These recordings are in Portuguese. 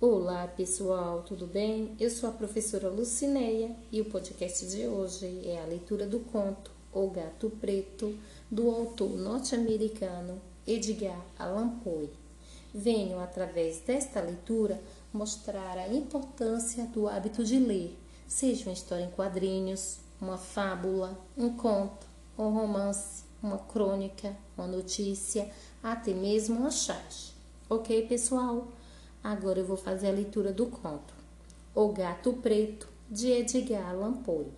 Olá pessoal, tudo bem? Eu sou a professora Lucineia e o podcast de hoje é a leitura do conto O Gato Preto, do autor norte-americano Edgar Allan Poe. Venho, através desta leitura, mostrar a importância do hábito de ler, seja uma história em quadrinhos, uma fábula, um conto, um romance, uma crônica, uma notícia, até mesmo uma charge. Ok, pessoal? Agora eu vou fazer a leitura do conto O Gato Preto, de Edgar Allan Poe.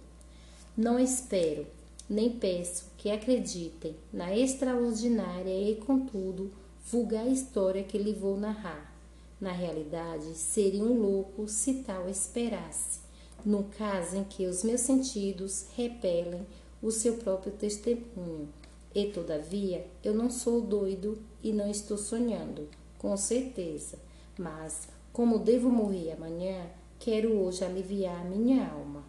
Não espero, nem peço que acreditem na extraordinária e, contudo, vulgar história que lhe vou narrar. Na realidade, seria um louco se tal esperasse, no caso em que os meus sentidos repelem o seu próprio testemunho. E, todavia, eu não sou doido e não estou sonhando, com certeza mas, como devo morrer amanhã, quero hoje aliviar minha alma.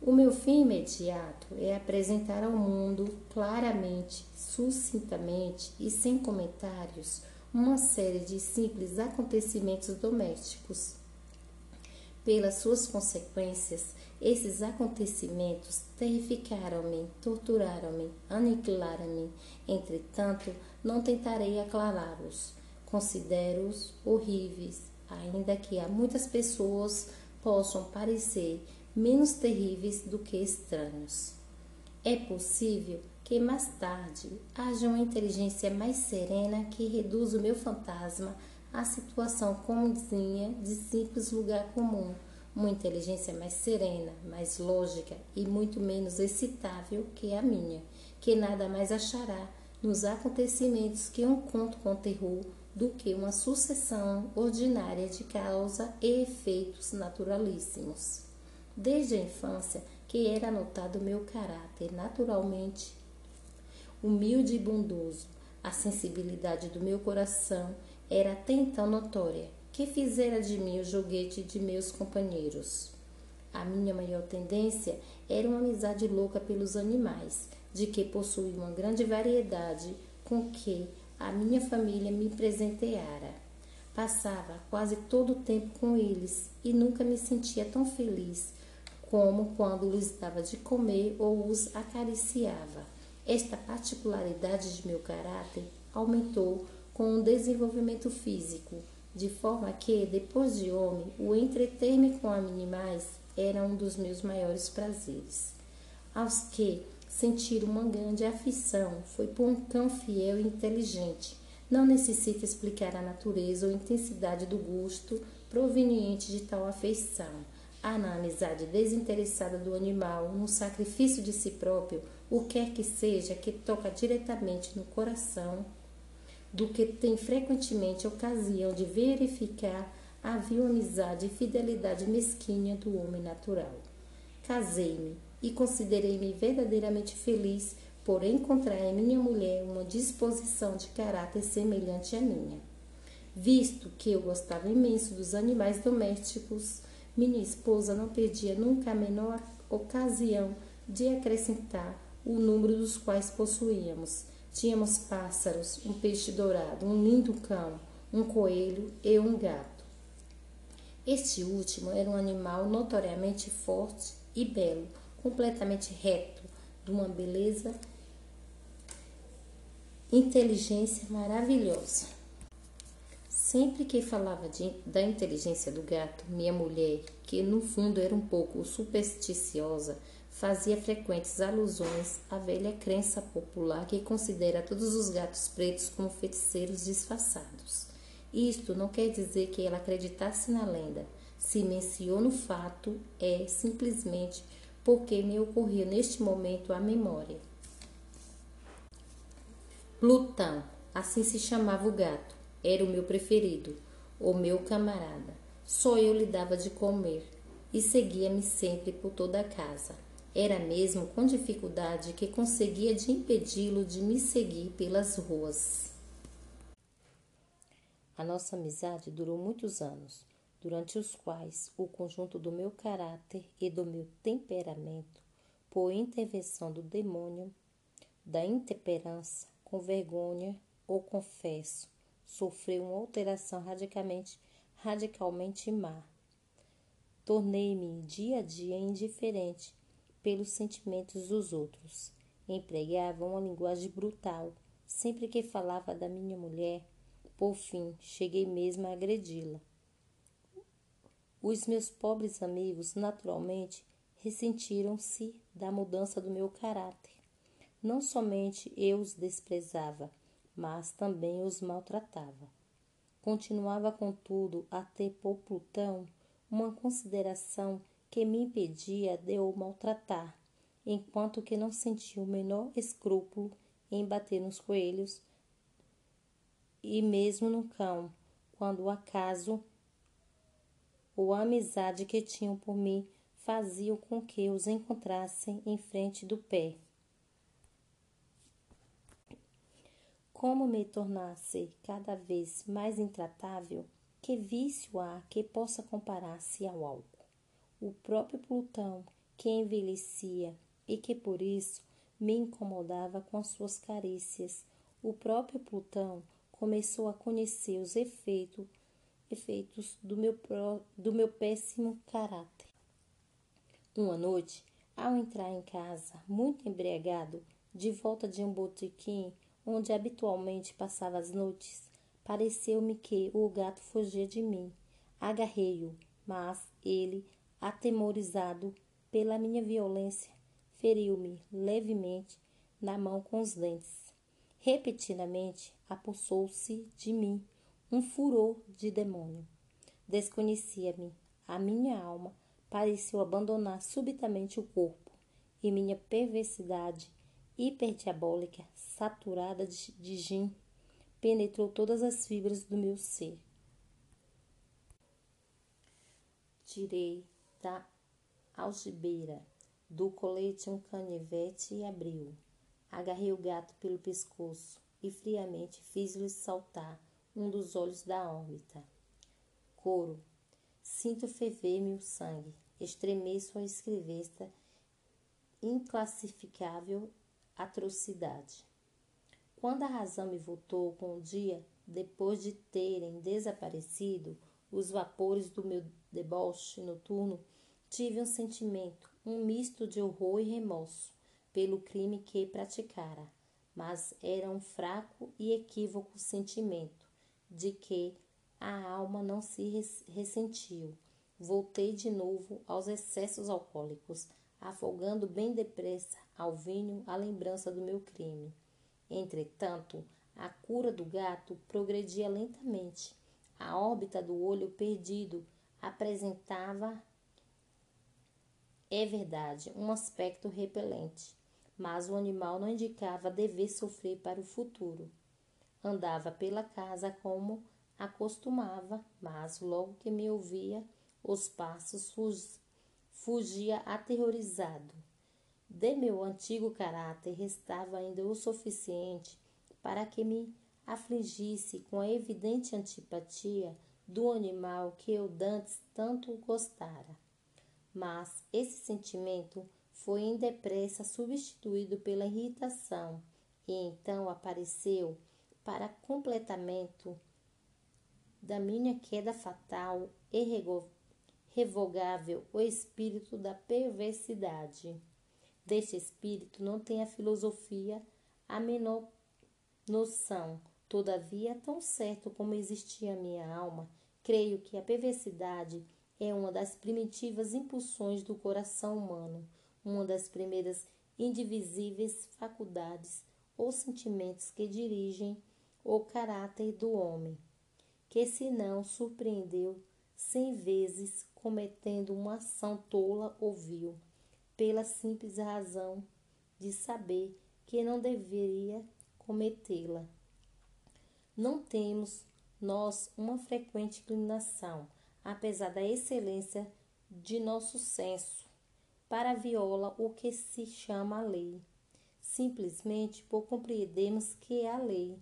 O meu fim imediato é apresentar ao mundo claramente, sucintamente e sem comentários uma série de simples acontecimentos domésticos. Pelas suas consequências, esses acontecimentos terrificaram-me, torturaram-me, aniquilaram-me. Entretanto, não tentarei aclará-los Considero-os horríveis, ainda que a muitas pessoas possam parecer menos terríveis do que estranhos. É possível que mais tarde haja uma inteligência mais serena que reduza o meu fantasma à situação comunzinha de simples lugar comum, uma inteligência mais serena, mais lógica e muito menos excitável que a minha, que nada mais achará nos acontecimentos que um conto com terror do que uma sucessão ordinária de causa e efeitos naturalíssimos. Desde a infância que era notado meu caráter naturalmente humilde e bondoso, a sensibilidade do meu coração era até então notória, que fizera de mim o joguete de meus companheiros. A minha maior tendência era uma amizade louca pelos animais, de que possuía uma grande variedade com que a minha família me presenteara. Passava quase todo o tempo com eles e nunca me sentia tão feliz como quando lhes dava de comer ou os acariciava. Esta particularidade de meu caráter aumentou com o desenvolvimento físico, de forma que, depois de homem, o entreter-me com animais era um dos meus maiores prazeres. Aos que, sentir uma grande aflição foi por um cão fiel e inteligente. Não necessita explicar a natureza ou intensidade do gosto proveniente de tal afeição. Há na amizade desinteressada do animal, no sacrifício de si próprio, o quer que seja que toca diretamente no coração, do que tem frequentemente ocasião de verificar a vil amizade e fidelidade mesquinha do homem natural. Casei-me, e considerei-me verdadeiramente feliz por encontrar em minha mulher uma disposição de caráter semelhante à minha. Visto que eu gostava imenso dos animais domésticos, minha esposa não perdia nunca a menor ocasião de acrescentar o número dos quais possuíamos. Tínhamos pássaros, um peixe dourado, um lindo cão, um coelho e um gato. Este último era um animal notoriamente forte e belo, completamente reto, de uma beleza, inteligência maravilhosa. Sempre que falava de, da inteligência do gato, minha mulher, que no fundo era um pouco supersticiosa, fazia frequentes alusões à velha crença popular que considera todos os gatos pretos como feiticeiros disfarçados. Isto não quer dizer que ela acreditasse na lenda. Se menciona o fato, é simplesmente porque me ocorreu neste momento a memória. Plutão, assim se chamava o gato, era o meu preferido, o meu camarada. Só eu lhe dava de comer e seguia-me sempre por toda a casa. Era mesmo com dificuldade que conseguia de impedi-lo de me seguir pelas ruas. A nossa amizade durou muitos anos durante os quais o conjunto do meu caráter e do meu temperamento, por intervenção do demônio, da intemperança, com vergonha ou confesso, sofreu uma alteração radicalmente radicalmente má. Tornei-me dia a dia indiferente pelos sentimentos dos outros. Empregava uma linguagem brutal sempre que falava da minha mulher. Por fim, cheguei mesmo a agredi-la. Os meus pobres amigos, naturalmente, ressentiram-se da mudança do meu caráter. Não somente eu os desprezava, mas também os maltratava. Continuava, contudo, a ter por Plutão uma consideração que me impedia de o maltratar, enquanto que não sentia o menor escrúpulo em bater nos coelhos e mesmo no cão, quando o acaso ou a amizade que tinham por mim faziam com que os encontrassem em frente do pé. Como me tornasse cada vez mais intratável, que vício há que possa comparar-se ao álcool? O próprio Plutão, que envelhecia e que por isso me incomodava com as suas carícias, o próprio Plutão começou a conhecer os efeitos, efeitos do, meu, do meu péssimo caráter. Uma noite, ao entrar em casa, muito embriagado, de volta de um botequim onde habitualmente passava as noites, pareceu-me que o gato fugia de mim. Agarrei-o, mas ele, atemorizado pela minha violência, feriu-me levemente na mão com os dentes. Repetidamente apossou-se de mim um furor de demônio. Desconhecia-me. A minha alma pareceu abandonar subitamente o corpo, e minha perversidade hiperdiabólica, saturada de, de gin, penetrou todas as fibras do meu ser. Tirei da algibeira do colete um canivete e abriu. Agarrei o gato pelo pescoço e friamente fiz-lhe saltar um dos olhos da órbita. Coro. Sinto ferver-me o sangue. Estremeço a escrever esta inclassificável atrocidade. Quando a razão me voltou com o dia, depois de terem desaparecido os vapores do meu deboche noturno, tive um sentimento, um misto de horror e remorso pelo crime que praticara, mas era um fraco e equívoco sentimento de que a alma não se ressentiu. Voltei de novo aos excessos alcoólicos, afogando bem depressa ao vinho a lembrança do meu crime. Entretanto, a cura do gato progredia lentamente. A órbita do olho perdido apresentava, é verdade, um aspecto repelente, mas o animal não indicava dever sofrer para o futuro. Andava pela casa como acostumava, mas logo que me ouvia os passos fugia aterrorizado. De meu antigo caráter restava ainda o suficiente para que me afligisse com a evidente antipatia do animal que eu dantes tanto gostara. Mas esse sentimento foi em depressa substituído pela irritação e então apareceu para completamento da minha queda fatal e revogável o espírito da perversidade. Deste espírito não tem a filosofia a menor noção. Todavia, tão certo como existia a minha alma, creio que a perversidade é uma das primitivas impulsões do coração humano, uma das primeiras indivisíveis faculdades ou sentimentos que dirigem o caráter do homem, que se não surpreendeu cem vezes cometendo uma ação tola ou vil, pela simples razão de saber que não deveria cometê-la. Não temos nós uma frequente inclinação, apesar da excelência de nosso senso, para viola o que se chama lei, simplesmente por compreendermos que é a lei.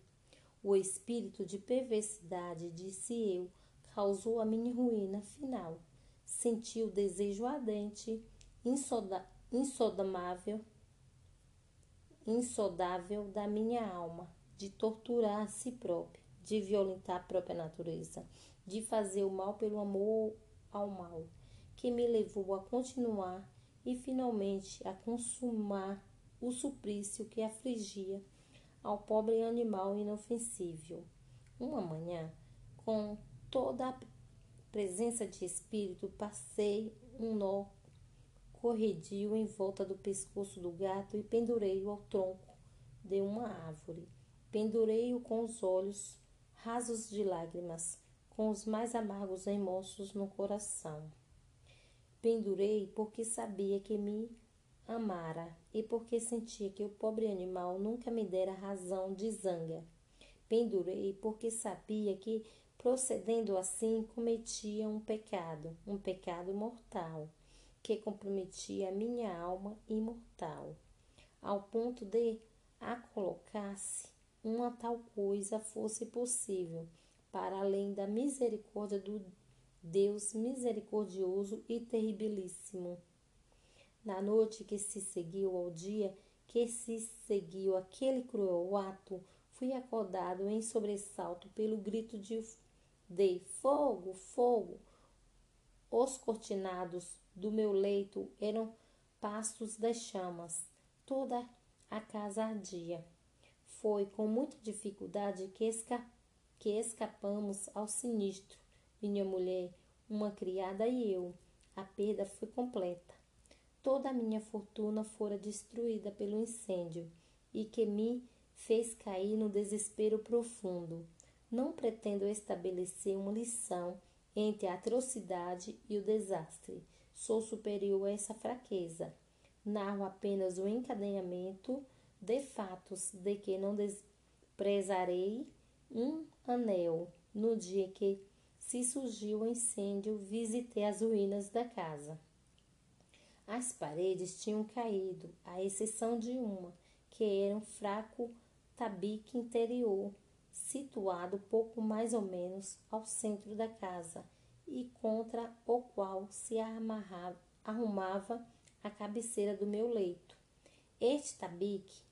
O espírito de perversidade, disse eu, causou a minha ruína final. Senti o desejo ardente, insoda, insodável da minha alma de torturar a si própria, de violentar a própria natureza, de fazer o mal pelo amor ao mal, que me levou a continuar e finalmente a consumar o suplício que afligia ao pobre animal inofensível. Uma manhã, com toda a presença de espírito, passei um nó corredio em volta do pescoço do gato e pendurei-o ao tronco de uma árvore. Pendurei-o com os olhos rasos de lágrimas, com os mais amargos remorsos no coração. Pendurei porque sabia que me amara e porque sentia que o pobre animal nunca me dera razão de zanga. Pendurei porque sabia que, procedendo assim, cometia um pecado, um pecado mortal que comprometia a minha alma imortal, ao ponto de a colocar-se uma tal coisa fosse possível, para além da misericórdia do Deus misericordioso e terribilíssimo. Na noite que se seguiu ao dia que se seguiu aquele cruel ato, fui acordado em sobressalto pelo grito de, de fogo, fogo. Os cortinados do meu leito eram pastos das chamas. Toda a casa ardia. Foi com muita dificuldade que, esca que escapamos ao sinistro. Minha mulher, uma criada e eu. A perda foi completa. Toda a minha fortuna fora destruída pelo incêndio e que me fez cair no desespero profundo. Não pretendo estabelecer uma lição entre a atrocidade e o desastre sou superior a essa fraqueza. Narro apenas o encadeamento de fatos de que não desprezarei um anel. No dia que se surgiu o incêndio, visitei as ruínas da casa. As paredes tinham caído, à exceção de uma, que era um fraco tabique interior, situado pouco mais ou menos ao centro da casa e contra o qual se amarrava, arrumava a cabeceira do meu leito. Este tabique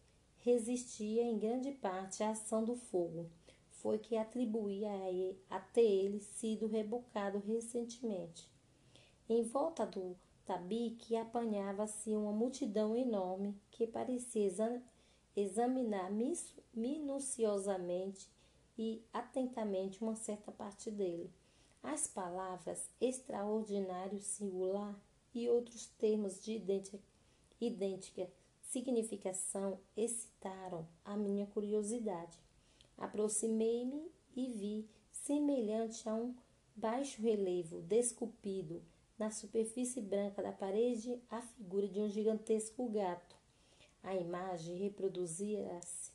resistia em grande parte à ação do fogo. Foi que atribuía a ter ele sido rebocado recentemente. Em volta do tabique apanhava-se uma multidão enorme que parecia examinar minuciosamente e atentamente uma certa parte dele. As palavras extraordinário singular e outros termos de idêntica, significação excitaram a minha curiosidade. Aproximei-me e vi, semelhante a um baixo relevo desculpido na superfície branca da parede, a figura de um gigantesco gato. A imagem reproduzia-se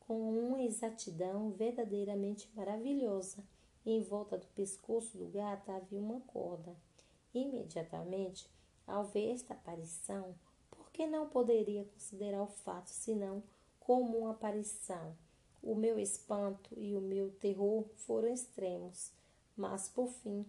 com uma exatidão verdadeiramente maravilhosa em volta do pescoço do gato havia uma corda. Imediatamente, ao ver esta aparição, por que não poderia considerar o fato senão como uma aparição? O meu espanto e o meu terror foram extremos, mas por fim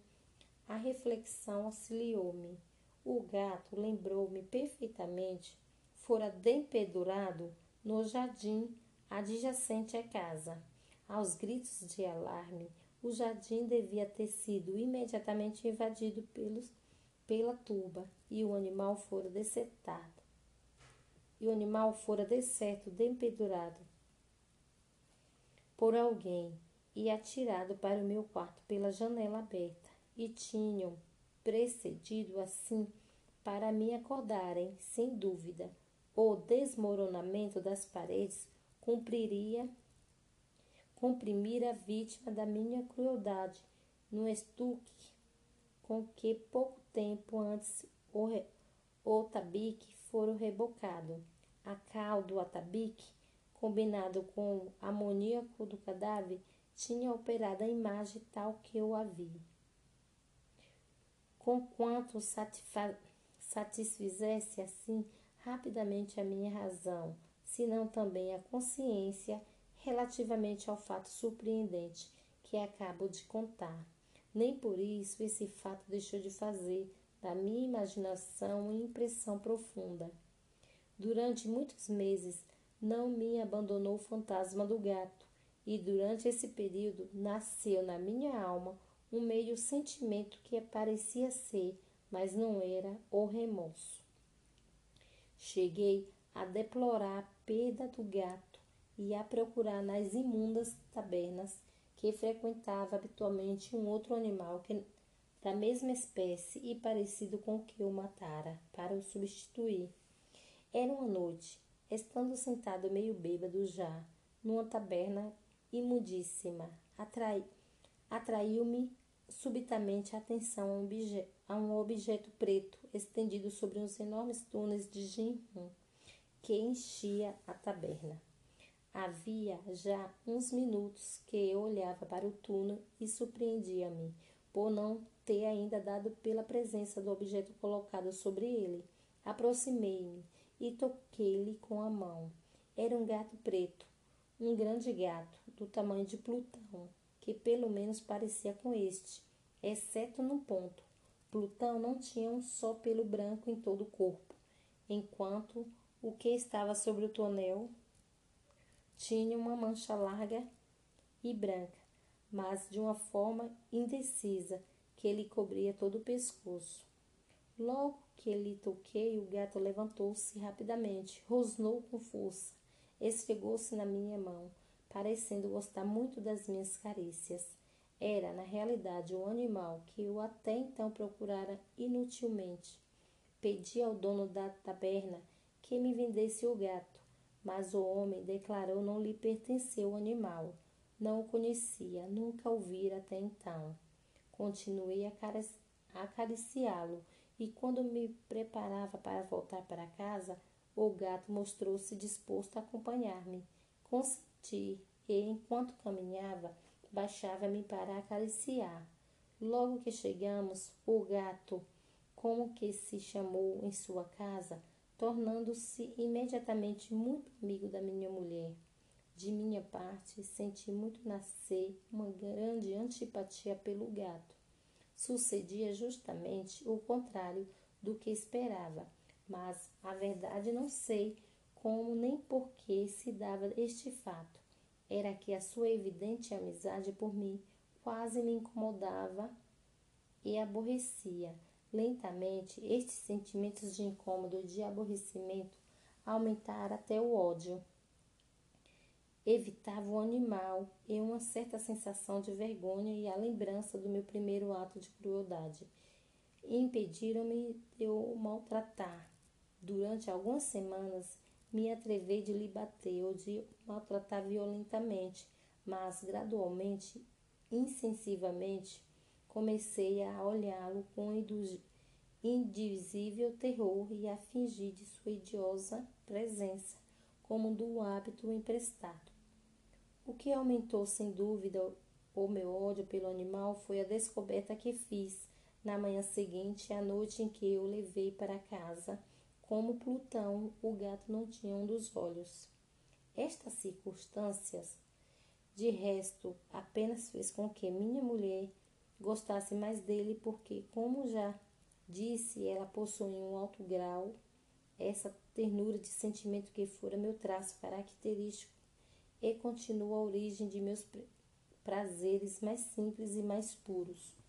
a reflexão auxiliou-me. O gato lembrou-me perfeitamente, fora dempedurado no jardim adjacente à casa. Aos gritos de alarme, o jardim devia ter sido imediatamente invadido pelos, pela tuba e o animal fora desertado. E o animal fora deserto, dempedurado por alguém e atirado para o meu quarto pela janela aberta. E tinham precedido assim para me acordarem, sem dúvida. O desmoronamento das paredes cumpriria comprimir a vítima da minha crueldade no estuque com que pouco tempo antes o, o tabique fora rebocado. A cal do atabique, combinado com o amoníaco do cadáver, tinha operado a imagem tal que eu a vi. Conquanto satisfizesse assim rapidamente a minha razão, senão também a consciência relativamente ao fato surpreendente que acabo de contar. Nem por isso esse fato deixou de fazer da minha imaginação uma impressão profunda. Durante muitos meses não me abandonou o fantasma do gato, e durante esse período nasceu na minha alma um meio sentimento que parecia ser, mas não era, o remorso. Cheguei a deplorar a perda do gato e a procurar nas imundas tabernas que frequentava habitualmente um outro animal que, da mesma espécie e parecido com o que o matara, para o substituir. Era uma noite, estando sentado meio bêbado já, numa taberna imundíssima, atrai, atraiu-me subitamente a atenção a um, obje, a um objeto preto estendido sobre uns enormes túneis de ginrum que enchia a taberna. Havia já uns minutos que eu olhava para o túnel e surpreendia-me por não ter ainda dado pela presença do objeto colocado sobre ele. Aproximei-me e toquei-lhe com a mão. Era um gato preto, um grande gato, do tamanho de Plutão, que pelo menos parecia com este, exceto num ponto. Plutão não tinha um só pelo branco em todo o corpo, enquanto o que estava sobre o tonel tinha uma mancha larga e branca, mas de uma forma indecisa que lhe cobria todo o pescoço. Logo que lhe toquei, o gato levantou-se rapidamente, rosnou com força, esfregou-se na minha mão, parecendo gostar muito das minhas carícias. Era, na realidade, o animal que eu até então procurara inutilmente. Pedi ao dono da taberna que me vendesse o gato, mas o homem declarou não lhe pertencer o animal. Não o conhecia, nunca o vira até então. Continuei a acariciá-lo e quando me preparava para voltar para casa, o gato mostrou-se disposto a acompanhar-me. Consenti e, enquanto caminhava, baixava-me para acariciar. Logo que chegamos, o gato, como que se chamou em sua casa, tornando-se imediatamente muito amigo da minha mulher. De minha parte, senti muito nascer uma grande antipatia pelo gato. Sucedia justamente o contrário do que esperava, mas a verdade não sei como nem por que se dava este fato. Era que a sua evidente amizade por mim quase me incomodava e aborrecia Lentamente, estes sentimentos de incômodo e de aborrecimento aumentaram até o ódio. Evitava o animal e uma certa sensação de vergonha e a lembrança do meu primeiro ato de crueldade impediram-me de o maltratar. Durante algumas semanas me atrevei de lhe bater ou de maltratar violentamente, mas gradualmente, insensivamente, comecei a olhá-lo com indizível terror e a fingir de sua idiosa presença, como do hábito emprestado. O que aumentou sem dúvida o meu ódio pelo animal foi a descoberta que fiz na manhã seguinte, à noite em que eu levei para casa, como Plutão, o gato não tinha um dos olhos. Estas circunstâncias, de resto, apenas fez com que minha mulher gostasse mais dele, porque, como já disse, ela possui um alto grau, essa ternura de sentimento que fora meu traço característico e continua a origem de meus prazeres mais simples e mais puros.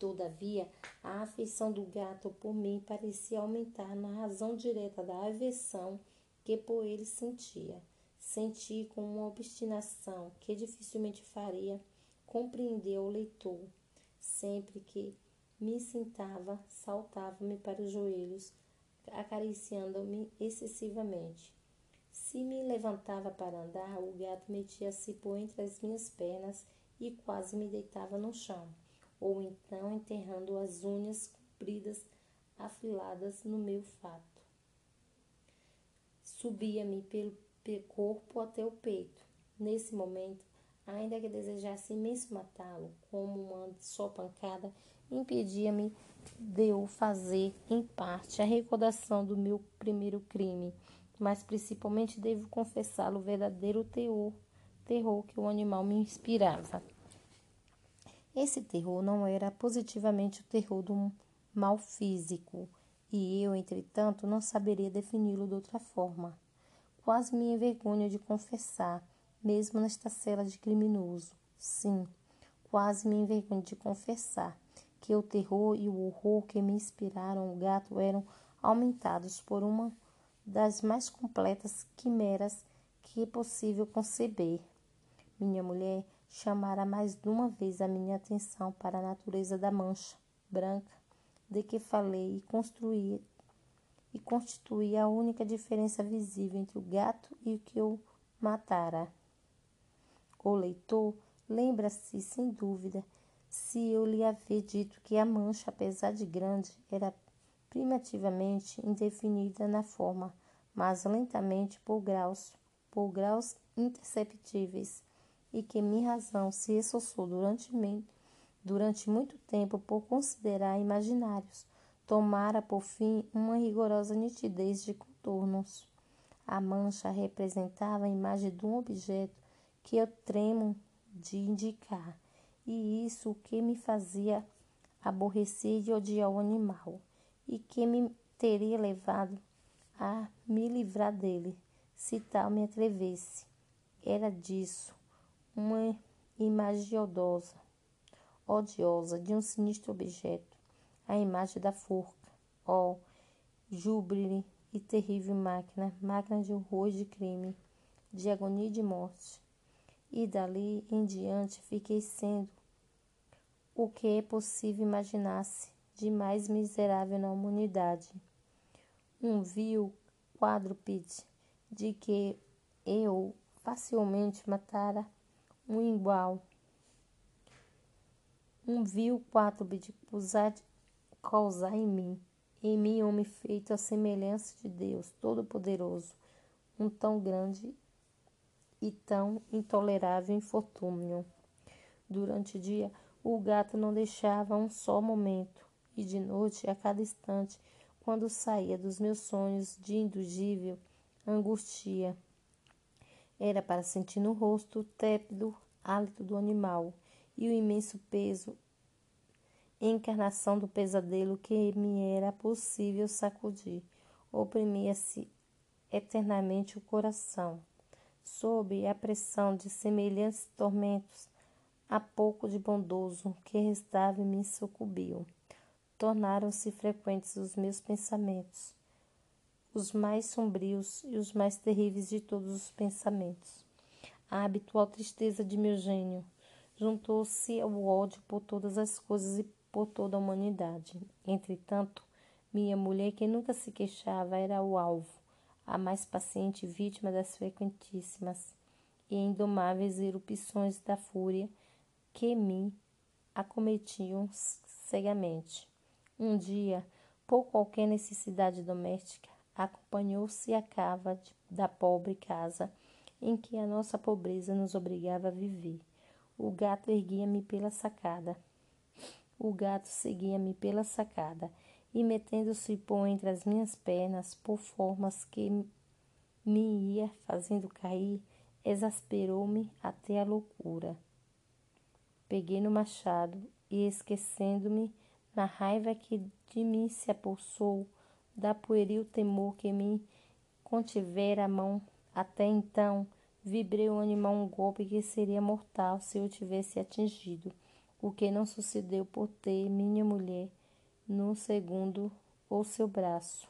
Todavia, a afeição do gato por mim parecia aumentar na razão direta da aversão que por ele sentia. Senti com uma obstinação que dificilmente faria compreender ao leitor Sempre que me sentava, saltava-me para os joelhos, acariciando-me excessivamente. Se me levantava para andar, o gato metia-se por entre as minhas pernas e quase me deitava no chão, ou então enterrando as unhas compridas afiladas no meu fato. Subia-me pelo corpo até o peito. Nesse momento, ainda que desejasse imenso matá-lo, como uma só pancada, impedia-me de o fazer, em parte, a recordação do meu primeiro crime, mas principalmente devo confessá-lo o verdadeiro terror, terror que o animal me inspirava. Esse terror não era positivamente o terror do mal físico, e eu, entretanto, não saberia defini-lo de outra forma. Quase me envergonho de confessar mesmo nesta cela de criminoso. Sim, quase me envergonho de confessar que o terror e o horror que me inspiraram o gato eram aumentados por uma das mais completas quimeras que é possível conceber. Minha mulher chamara mais de uma vez a minha atenção para a natureza da mancha branca de que falei e construí e a única diferença visível entre o gato e o que eu matara. O leitor lembra-se, sem dúvida, se eu lhe haver dito que a mancha, apesar de grande, era primitivamente indefinida na forma, mas lentamente por graus, por graus imperceptíveis, e que minha razão se esforçou durante, durante muito tempo por considerar imaginários, tomara por fim uma rigorosa nitidez de contornos. A mancha representava a imagem de um objeto que eu tremo de indicar, e isso o que me fazia aborrecer e odiar o animal, e que me teria levado a me livrar dele, se tal me atrevesse. Era disso, uma imagem odiosa, odiosa de um sinistro objeto, a imagem da forca. Ó, júbile e terrível máquina, máquina de horror de crime, de agonia e de morte. E dali em diante fiquei sendo o que é possível imaginar-se de mais miserável na humanidade. Um vil quadrúpede de que eu facilmente matara um igual. Um vil quadrúpede usar causar em mim, em mim homem feito à semelhança de Deus Todo-Poderoso, um tão grande e tão intolerável infortúnio. Durante o dia, o gato não deixava um só momento, e de noite, a cada instante, quando saía dos meus sonhos de induzível angústia, era para sentir no rosto o tépido hálito do animal e o imenso peso encarnação do pesadelo que me era possível sacudir. Oprimia-se eternamente o coração. Sob a pressão de semelhantes tormentos, a pouco de bondoso que restava me sucumbiu. Tornaram-se frequentes os meus pensamentos, os mais sombrios e os mais terríveis de todos os pensamentos. A habitual tristeza de meu gênio juntou-se ao ódio por todas as coisas e por toda a humanidade. Entretanto, minha mulher, que nunca se queixava, era o alvo, a mais paciente vítima das frequentíssimas e indomáveis erupções da fúria que me acometiam cegamente. Um dia, por qualquer necessidade doméstica, acompanhou-se a cava de, da pobre casa em que a nossa pobreza nos obrigava a viver. O gato erguia-me pela sacada o gato seguia-me pela sacada e, metendo-se por entre as minhas pernas, por formas que me ia fazendo cair, exasperou-me até a loucura. Peguei no machado e, esquecendo-me na raiva que de mim se apossou, da pueril temor que me contivera a mão até então, vibrei o animal um golpe que seria mortal se eu tivesse atingido o que não sucedeu por ter minha mulher no segundo ou seu braço.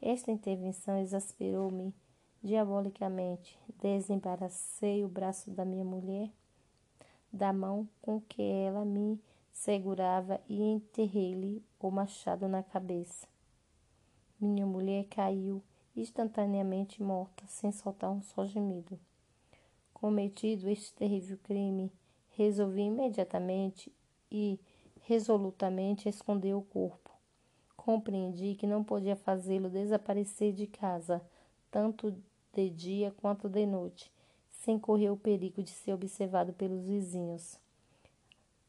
Esta intervenção exasperou-me diabolicamente. Desembaracei o braço da minha mulher da mão com que ela me segurava e enterrei-lhe o machado na cabeça. Minha mulher caiu instantaneamente morta, sem soltar um só gemido. Cometido este terrível crime, Resolvi imediatamente e resolutamente esconder o corpo. Compreendi que não podia fazê-lo desaparecer de casa, tanto de dia quanto de noite, sem correr o perigo de ser observado pelos vizinhos.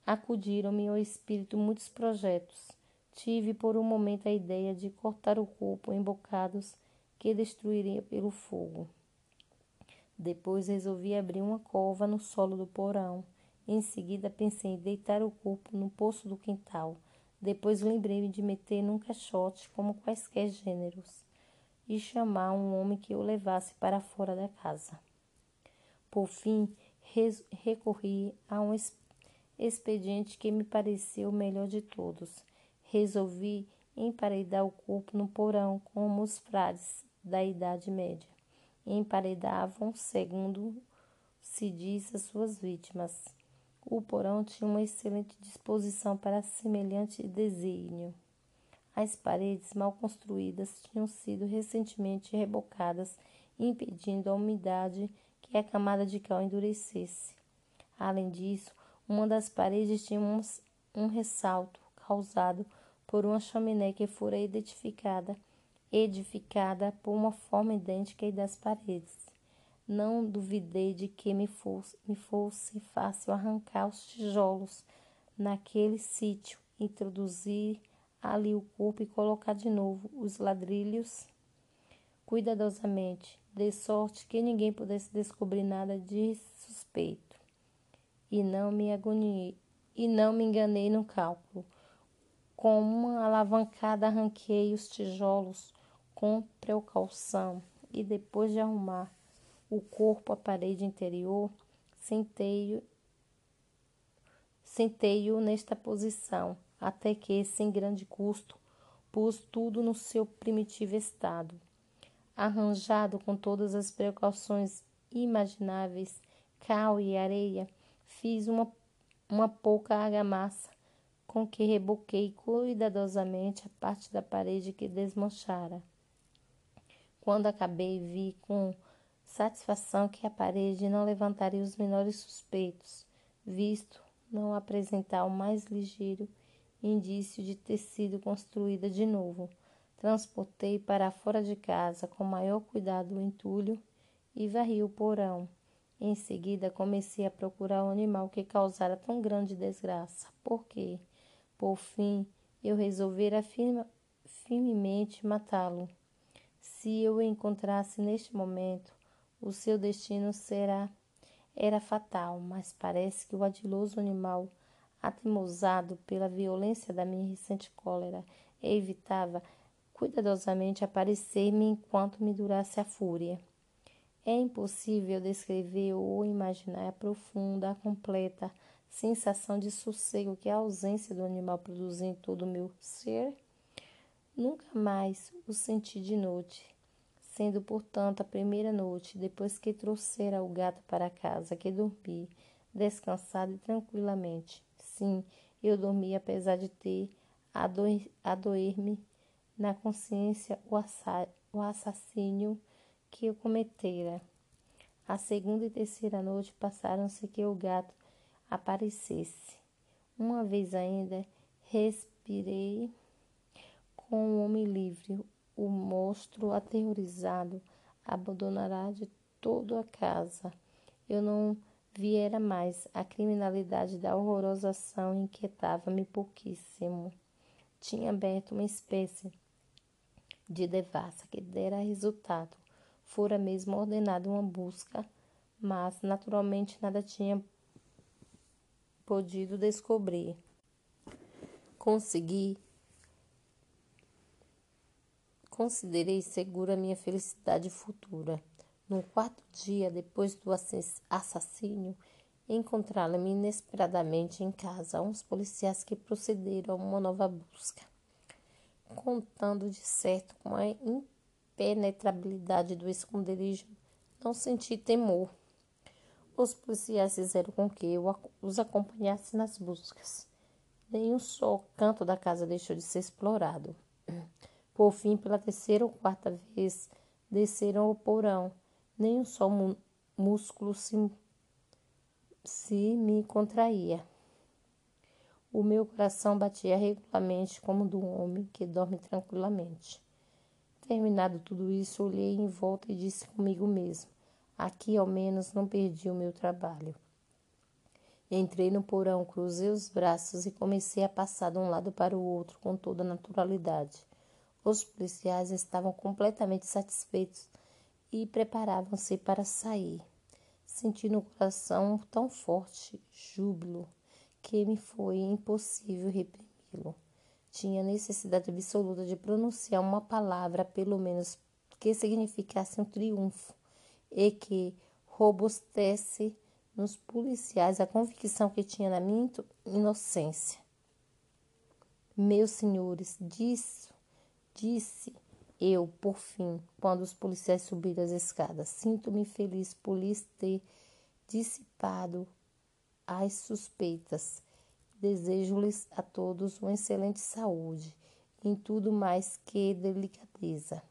Acudiram-me ao espírito muitos projetos. Tive por um momento a ideia de cortar o corpo em bocados que destruiria pelo fogo. Depois resolvi abrir uma cova no solo do porão em seguida pensei em deitar o corpo no poço do quintal. Depois lembrei-me de meter num caixote como quaisquer gêneros e chamar um homem que o levasse para fora da casa. Por fim, recorri a um expediente que me pareceu o melhor de todos. Resolvi emparedar o corpo no porão, como os frades da Idade Média emparedavam, segundo se diz, as suas vítimas. O porão tinha uma excelente disposição para semelhante desígnio. As paredes mal construídas tinham sido recentemente rebocadas, impedindo a umidade que a camada de cal endurecesse. Além disso, uma das paredes tinha um, um ressalto causado por uma chaminé que fora edificada, edificada por uma forma idêntica das paredes. Não duvidei de que me fosse, me fosse fácil arrancar os tijolos naquele sítio, introduzir ali o corpo e colocar de novo os ladrilhos cuidadosamente, de sorte que ninguém pudesse descobrir nada de suspeito. E não me agoniei, e não me enganei no cálculo. Com uma alavancada arranquei os tijolos com precaução e depois de arrumar o corpo à parede interior, sentei-o sentei-o nesta posição, até que, sem grande custo, pus tudo no seu primitivo estado. Arranjado com todas as precauções imagináveis, cal e areia, fiz uma, uma pouca argamassa com que reboquei cuidadosamente a parte da parede que desmanchara. Quando acabei, vi com satisfação que a parede não levantaria os menores suspeitos, visto não apresentar o mais ligeiro indício de ter sido construída de novo. Transportei para fora de casa com maior cuidado o entulho e varri o porão. Em seguida, comecei a procurar o animal que causara tão grande desgraça, porque, por fim, eu resolvera firme, firmemente matá-lo. Se eu o encontrasse neste momento, o seu destino será era fatal, mas parece que o adiloso animal, atemorizado pela violência da minha recente cólera, evitava cuidadosamente aparecer-me enquanto me durasse a fúria. É impossível descrever ou imaginar a profunda, completa sensação de sossego que a ausência do animal produziu em todo o meu ser. Nunca mais o senti de noite sendo, portanto, a primeira noite depois que trouxera o gato para casa que dormi, descansado e tranquilamente. Sim, eu dormi apesar de ter a doer-me na consciência o, o assassínio que eu cometera. A segunda e terceira noite passaram-se que o gato aparecesse. Uma vez ainda respirei com o homem livre, o monstro aterrorizado abandonará de todo a casa. Eu não viera mais. A criminalidade da horrorosa ação inquietava-me pouquíssimo. Tinha aberto uma espécie de devassa que dera resultado. Fora mesmo ordenada uma busca, mas naturalmente nada tinha podido descobrir. Consegui Considerei segura minha felicidade futura. No quarto dia depois do assassínio, encontrá-la-me inesperadamente em casa uns policiais que procederam a uma nova busca. Contando de certo com a impenetrabilidade do esconderijo, não senti temor. Os policiais fizeram com que eu os acompanhasse nas buscas. Nenhum só canto da casa deixou de ser explorado. Por fim, pela terceira ou quarta vez, desceram ao porão. Nem um só músculo se, se me contraía. O meu coração batia regularmente como do homem que dorme tranquilamente. Terminado tudo isso, olhei em volta e disse comigo mesmo: aqui ao menos não perdi o meu trabalho. Entrei no porão, cruzei os braços e comecei a passar de um lado para o outro com toda naturalidade. Os policiais estavam completamente satisfeitos e preparavam-se para sair. Senti no coração tão forte júbilo que me foi impossível reprimi-lo. Tinha necessidade absoluta de pronunciar uma palavra, pelo menos que significasse um triunfo, e que robustece nos policiais a convicção que tinha na minha inocência. Meus senhores, disso, disse eu, por fim, quando os policiais subiram as escadas, sinto-me feliz por lhes ter dissipado as suspeitas. Desejo-lhes a todos uma excelente saúde, em tudo mais que delicadeza.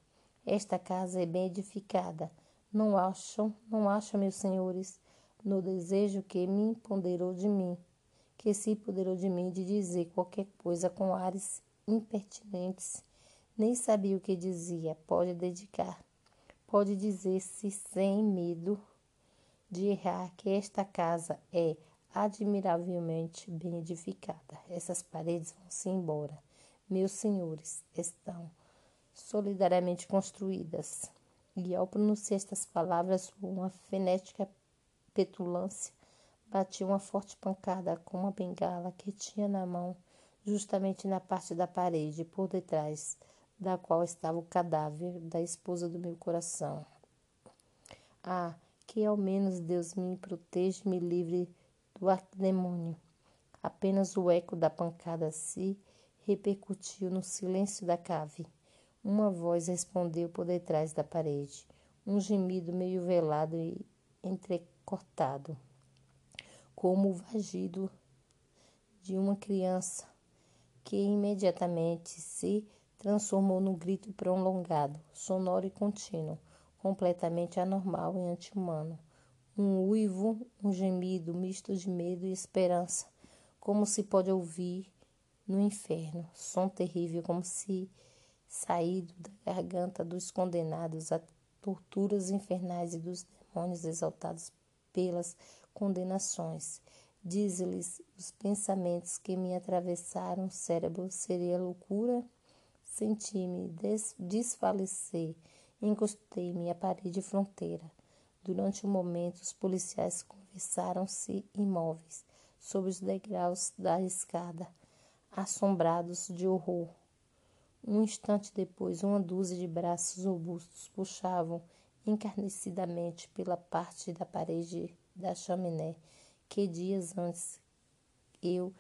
Esta casa é bem edificada. Não acham, não acham, meus senhores, no desejo que me ponderou de mim, que se ponderou de mim de dizer qualquer coisa com ares impertinentes nem sabia o que dizia. Pode dedicar. Pode dizer-se sem medo de errar que esta casa é admiravelmente bem edificada. Essas paredes vão-se embora. Meus senhores estão solidariamente construídas. E ao pronunciar estas palavras com uma frenética petulância, bati uma forte pancada com uma bengala que tinha na mão, justamente na parte da parede, por detrás da qual estava o cadáver da esposa do meu coração. Ah, que ao menos Deus me proteja e me livre do arquidemônio. Apenas o eco da pancada se repercutiu no silêncio da cave. Uma voz respondeu por detrás da parede, um gemido meio velado e entrecortado, como o vagido de uma criança que imediatamente se transformou num grito prolongado, sonoro e contínuo, completamente anormal e anti-humano. Um uivo, um gemido misto de medo e esperança, como se pode ouvir no inferno, som terrível como se saído da garganta dos condenados a torturas infernais e dos demônios exaltados pelas condenações. Diz-lhes os pensamentos que me atravessaram o cérebro seria loucura Senti-me des desfalecer. Encostei-me à parede fronteira. Durante um momento, os policiais conversaram-se imóveis sobre os degraus da escada, assombrados de horror. Um instante depois, uma dúzia de braços robustos puxavam encarnecidamente pela parte da parede da chaminé que dias antes eu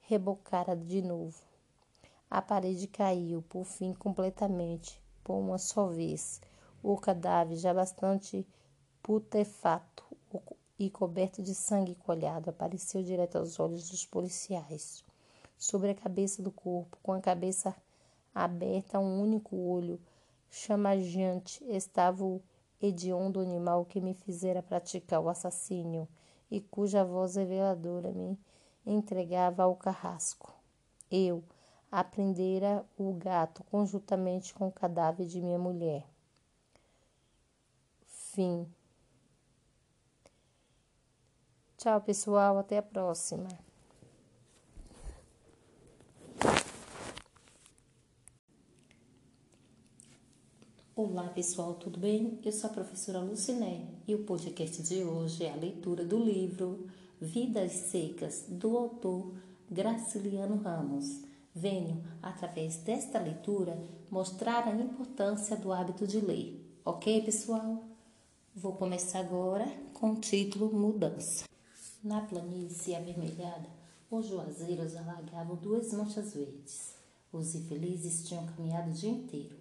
rebocara de novo. A parede caiu, por fim, completamente, por uma só vez. O cadáver, já bastante putefato e coberto de sangue colhado, apareceu direto aos olhos dos policiais. Sobre a cabeça do corpo, com a cabeça aberta, um único olho chamageante, estava o hediondo animal que me fizera praticar o assassínio e cuja voz reveladora me entregava ao carrasco. Eu, aprendera o gato conjuntamente com o cadáver de minha mulher. Fim. Tchau, pessoal. Até a próxima. Olá, pessoal, tudo bem? Eu sou a professora Luciné e o podcast de hoje é a leitura do livro Vidas Secas, do autor Graciliano Ramos. Venho, através desta leitura, mostrar a importância do hábito de ler. Ok, pessoal? Vou começar agora com o título Mudança. Na planície avermelhada, os juazeiros alagavam duas manchas verdes. Os infelizes tinham caminhado o dia inteiro.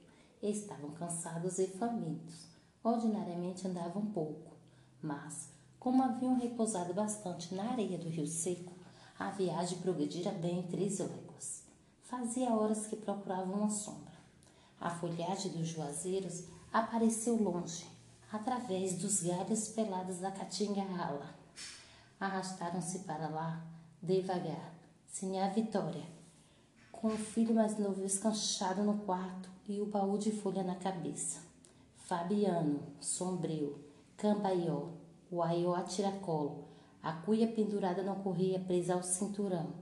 Estavam cansados e famintos. Ordinariamente andavam pouco, mas, como haviam repousado bastante na areia do rio seco, a viagem progredira bem em três léguas. Fazia horas que procuravam uma sombra. A folhagem dos juazeiros apareceu longe, através dos galhos pelados da caatinga rala. Arrastaram-se para lá, devagar, sem a Vitória, com o filho mais novo escanchado no quarto e o baú de folha na cabeça. Fabiano, sombrio, cambaió, o aió a tiracolo, a cuia pendurada na correia presa ao cinturão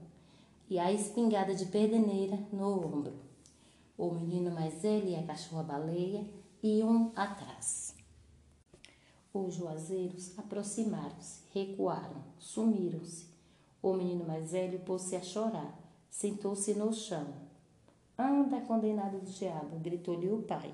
e a espingarda de perdeneira no ombro. O menino mais velho e a cachorra-baleia iam atrás. Os juazeiros aproximaram-se, recuaram, sumiram-se. O menino mais velho pôs-se a chorar, sentou-se no chão. Anda, condenado do diabo! gritou-lhe o pai.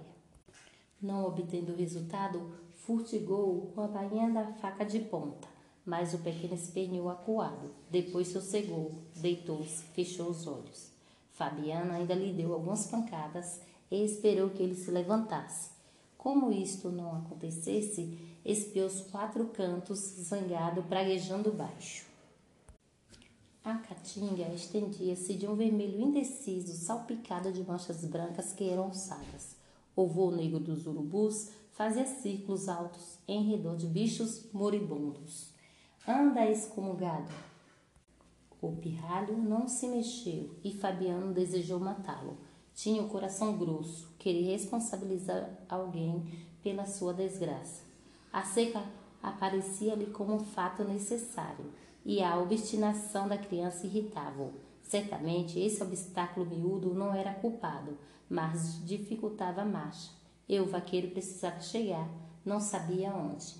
Não obtendo resultado, furtigou com a bainha da faca de ponta, mas o pequeno esperneou acuado. Depois sossegou, deitou-se, fechou os olhos. Fabiana ainda lhe deu algumas pancadas e esperou que ele se levantasse. Como isto não acontecesse, espiou os quatro cantos, zangado, praguejando baixo. A caatinga estendia-se de um vermelho indeciso, salpicado de manchas brancas que eram alçadas. O voo negro dos urubus fazia círculos altos em redor de bichos moribundos. Anda, excomungado! O pirralho não se mexeu e Fabiano desejou matá-lo. Tinha o coração grosso, queria responsabilizar alguém pela sua desgraça. A seca aparecia-lhe como um fato necessário e a obstinação da criança irritava-o. Certamente esse obstáculo miúdo não era culpado, mas dificultava a marcha. E o vaqueiro precisava chegar, não sabia onde.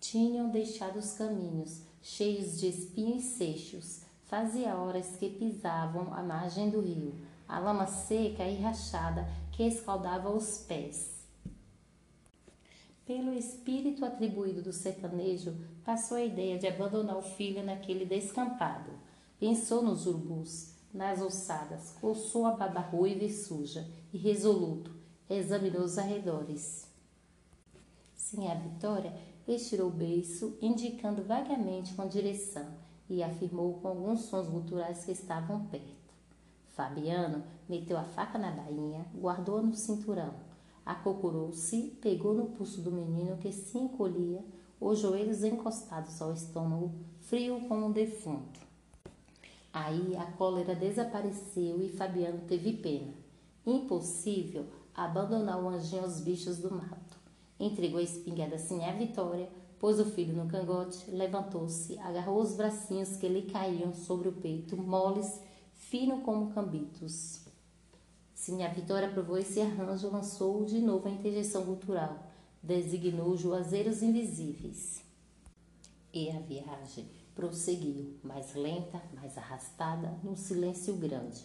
Tinham deixado os caminhos, cheios de espinhos seixos. Fazia horas que pisavam a margem do rio, a lama seca e rachada que escaldava os pés. Pelo espírito atribuído do sertanejo, passou a ideia de abandonar o filho naquele descampado. Pensou nos urubus, nas ossadas, coçou a baba ruiva e suja, e resoluto, examinou os arredores. Sim, a Vitória estirou o beiço, indicando vagamente uma direção, e afirmou com alguns sons guturais que estavam perto. Fabiano meteu a faca na bainha, guardou-a no cinturão Acocorou-se, pegou no pulso do menino que se encolhia, os joelhos encostados ao estômago, frio como um defunto. Aí a cólera desapareceu e Fabiano teve pena. Impossível abandonar o anjinho aos bichos do mato. Entregou a espingarda assim à Vitória, pôs o filho no cangote, levantou-se, agarrou os bracinhos que lhe caíam sobre o peito, moles, fino como cambitos. Sim, a Vitória aprovou esse arranjo, lançou de novo a interjeição cultural, designou Juazeiros Invisíveis. E a viagem prosseguiu, mais lenta, mais arrastada, num silêncio grande.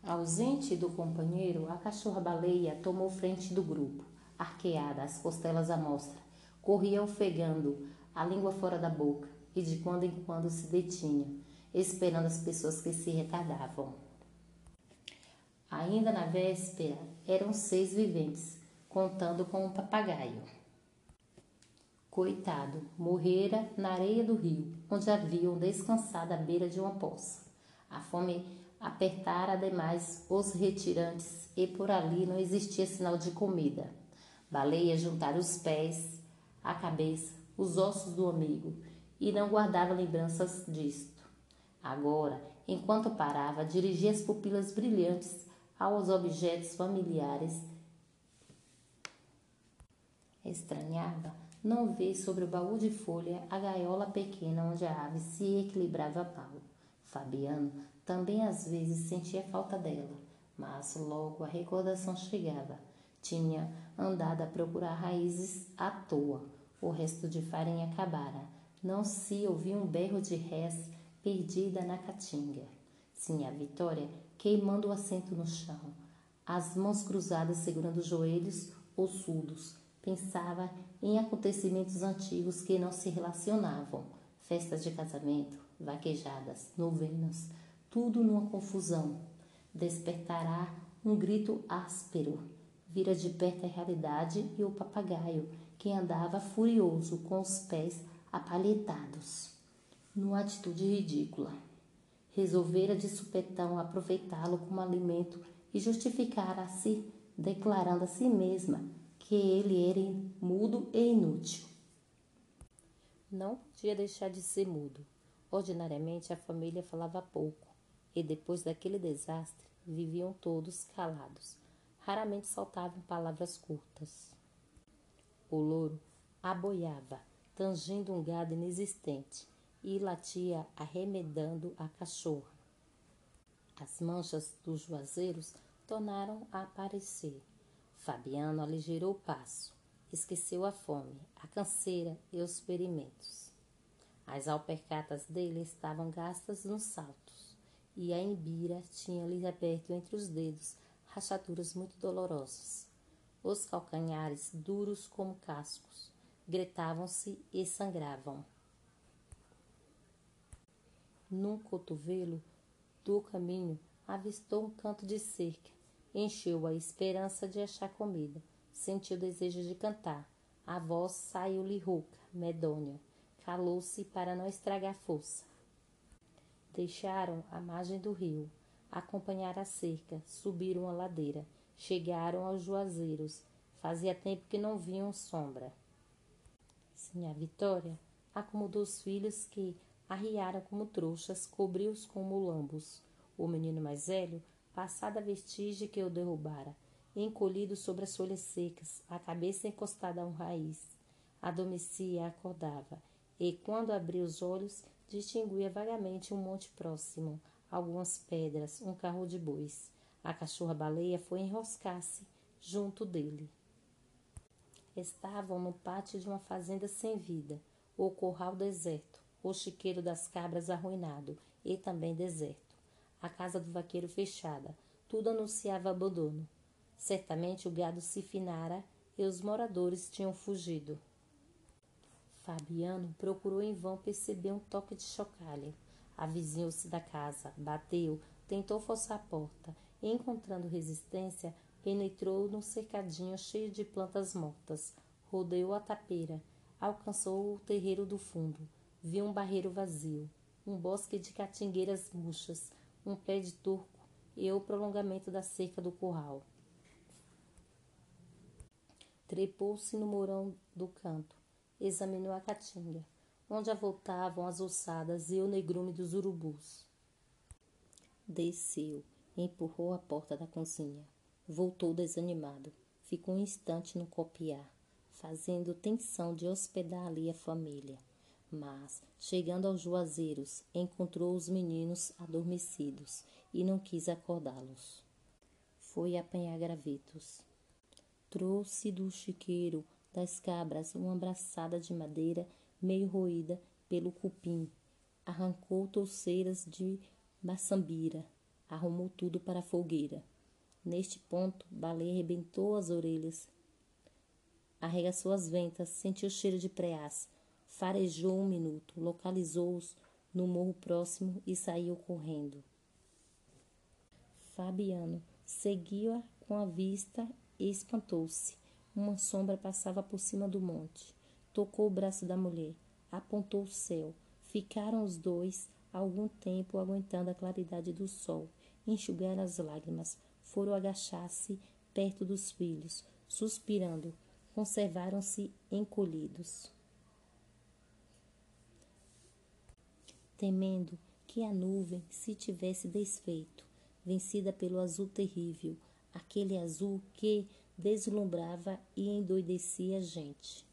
Ausente do companheiro, a cachorra-baleia tomou frente do grupo, arqueada, as costelas à mostra, corria ofegando, a língua fora da boca, e de quando em quando se detinha, esperando as pessoas que se retardavam. Ainda na véspera, eram seis viventes, contando com um papagaio. Coitado, morrera na areia do rio, onde haviam descansado à beira de uma poça. A fome apertara demais os retirantes e por ali não existia sinal de comida. Baleia juntara os pés, a cabeça, os ossos do amigo e não guardava lembranças disto. Agora, enquanto parava, dirigia as pupilas brilhantes aos objetos familiares. Estranhava não ver sobre o baú de folha a gaiola pequena onde a ave se equilibrava mal. Fabiano também às vezes sentia falta dela, mas logo a recordação chegava. Tinha andado a procurar raízes à toa. O resto de farinha acabara. Não se ouvia um berro de res perdida na caatinga. Sim, a Vitória queimando o assento no chão, as mãos cruzadas segurando os joelhos ossudos. Pensava em acontecimentos antigos que não se relacionavam, festas de casamento, vaquejadas, novenas, tudo numa confusão. Despertará um grito áspero. Vira de perto a realidade e o papagaio, que andava furioso com os pés apalhetados, numa atitude ridícula resolvera de supetão aproveitá-lo como alimento e justificar a si, declarando a si mesma que ele era mudo e inútil. Não podia deixar de ser mudo. Ordinariamente a família falava pouco, e depois daquele desastre viviam todos calados. Raramente saltavam palavras curtas. O louro aboiava, tangindo um gado inexistente, e latia arremedando a cachorra. As manchas dos juazeiros tornaram a aparecer. Fabiano aligerou o passo, esqueceu a fome, a canseira e os ferimentos. As alpercatas dele estavam gastas nos saltos, e a embira tinha-lhe aberto entre os dedos rachaduras muito dolorosas. os calcanhares duros como cascos, gretavam-se e sangravam. Num cotovelo do caminho avistou um canto de cerca, encheu a esperança de achar comida, sentiu desejo de cantar. A voz saiu-lhe rouca, medonha, calou-se para não estragar força. Deixaram a margem do rio, acompanharam a cerca, subiram a ladeira, chegaram aos juazeiros. Fazia tempo que não viam sombra. Sim, a Vitória acomodou os filhos que arriaram como trouxas, cobriu-os com mulambos. O menino mais velho, passada a vestígio que o derrubara, encolhido sobre as folhas secas, a cabeça encostada a um raiz, adormecia acordava, e quando abria os olhos, distinguia vagamente um monte próximo, algumas pedras, um carro de bois. A cachorra-baleia foi enroscar-se junto dele. Estavam no pátio de uma fazenda sem vida, o corral deserto, o chiqueiro das cabras arruinado e também deserto, a casa do vaqueiro fechada, tudo anunciava abandono. Certamente o gado se finara e os moradores tinham fugido. Fabiano procurou em vão perceber um toque de chocalho. Avizinhou-se da casa, bateu, tentou forçar a porta. E, encontrando resistência, penetrou num cercadinho cheio de plantas mortas, rodeou a tapeira, alcançou o terreiro do fundo, viu um barreiro vazio, um bosque de catingueiras murchas, um pé de turco e o prolongamento da cerca do curral. Trepou-se no morão do canto, examinou a caatinga, onde avultavam as ossadas e o negrume dos urubus. Desceu, empurrou a porta da cozinha, voltou desanimado, ficou um instante no copiar, fazendo tensão de hospedar ali a família. Mas, chegando aos juazeiros, encontrou os meninos adormecidos e não quis acordá-los. Foi apanhar gravetos. Trouxe do chiqueiro das cabras uma braçada de madeira meio roída pelo cupim. Arrancou touceiras de maçambira. Arrumou tudo para a fogueira. Neste ponto, Baleia arrebentou as orelhas, arregaçou as ventas, sentiu o cheiro de preás, farejou um minuto, localizou-os no morro próximo e saiu correndo. Fabiano seguiu-a com a vista e espantou-se. Uma sombra passava por cima do monte. Tocou o braço da mulher, apontou o céu. Ficaram os dois algum tempo aguentando a claridade do sol. Enxugaram as lágrimas. Foram agachar-se perto dos filhos, suspirando. Conservaram-se encolhidos. Temendo que a nuvem se tivesse desfeito, vencida pelo azul terrível, aquele azul que deslumbrava e endoidecia a gente.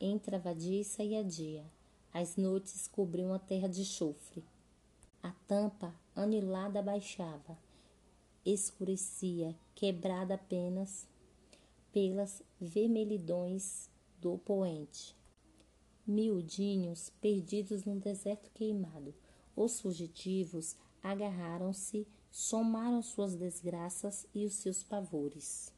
Entre a vadiça e a dia, as noites cobriam a terra de chofre. A tampa anilada baixava, escurecia, quebrada apenas pelas vermelhidões do poente miudinhos perdidos num deserto queimado. Os fugitivos agarraram-se, somaram suas desgraças e os seus pavores.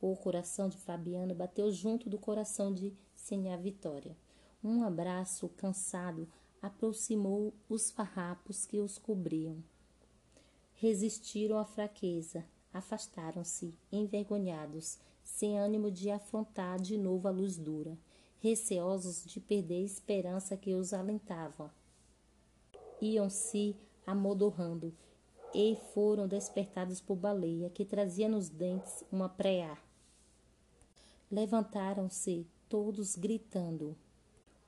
O coração de Fabiano bateu junto do coração de Senhor Vitória. Um abraço cansado aproximou os farrapos que os cobriam. Resistiram à fraqueza, afastaram-se, envergonhados, sem ânimo de afrontar de novo a luz dura receosos de perder a esperança que os alentava. Iam-se amodorrando e foram despertados por Baleia, que trazia nos dentes uma preá. Levantaram-se todos gritando.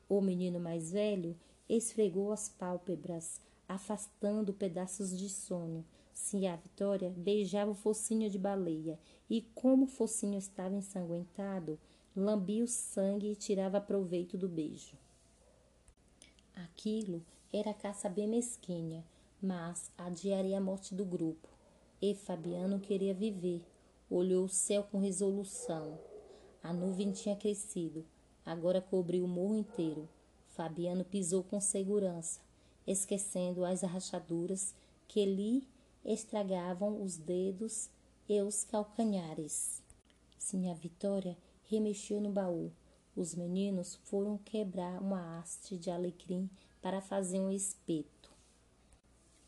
O menino mais velho esfregou as pálpebras, afastando pedaços de sono. Sim, Vitória beijava o focinho de baleia, e como o focinho estava ensanguentado, lambia o sangue e tirava proveito do beijo. Aquilo era caça bem mesquinha, mas adiaria a morte do grupo. E Fabiano queria viver. Olhou o céu com resolução. A nuvem tinha crescido, agora cobriu o morro inteiro. Fabiano pisou com segurança, esquecendo as rachaduras que lhe estragavam os dedos e os calcanhares. Sinha Vitória remexeu no baú. Os meninos foram quebrar uma haste de alecrim para fazer um espeto.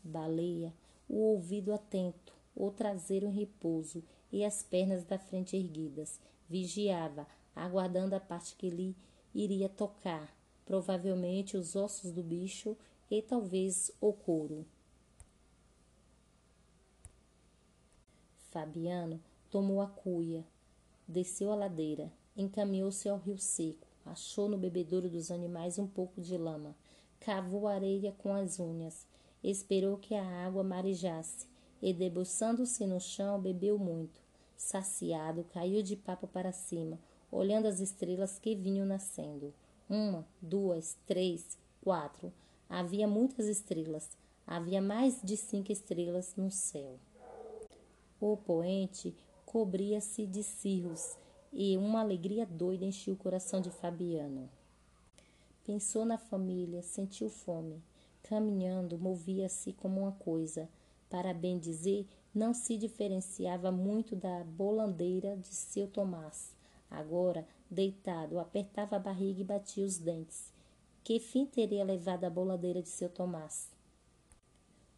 Baleia, o ouvido atento, o traseiro em repouso e as pernas da frente erguidas, vigiava, aguardando a parte que lhe iria tocar, provavelmente os ossos do bicho e talvez o couro. Fabiano tomou a cuia, desceu a ladeira, encaminhou-se ao rio seco, achou no bebedouro dos animais um pouco de lama, cavou areia com as unhas, esperou que a água marejasse e, debruçando-se no chão, bebeu muito. Saciado, caiu de papo para cima, olhando as estrelas que vinham nascendo. Uma, duas, três, quatro. Havia muitas estrelas. Havia mais de cinco estrelas no céu. O poente cobria-se de cirros e uma alegria doida enchia o coração de Fabiano. Pensou na família, sentiu fome. Caminhando, movia-se como uma coisa. Para bem dizer, não se diferenciava muito da bolandeira de seu Tomás. Agora, deitado, apertava a barriga e batia os dentes. Que fim teria levado a boladeira de seu Tomás?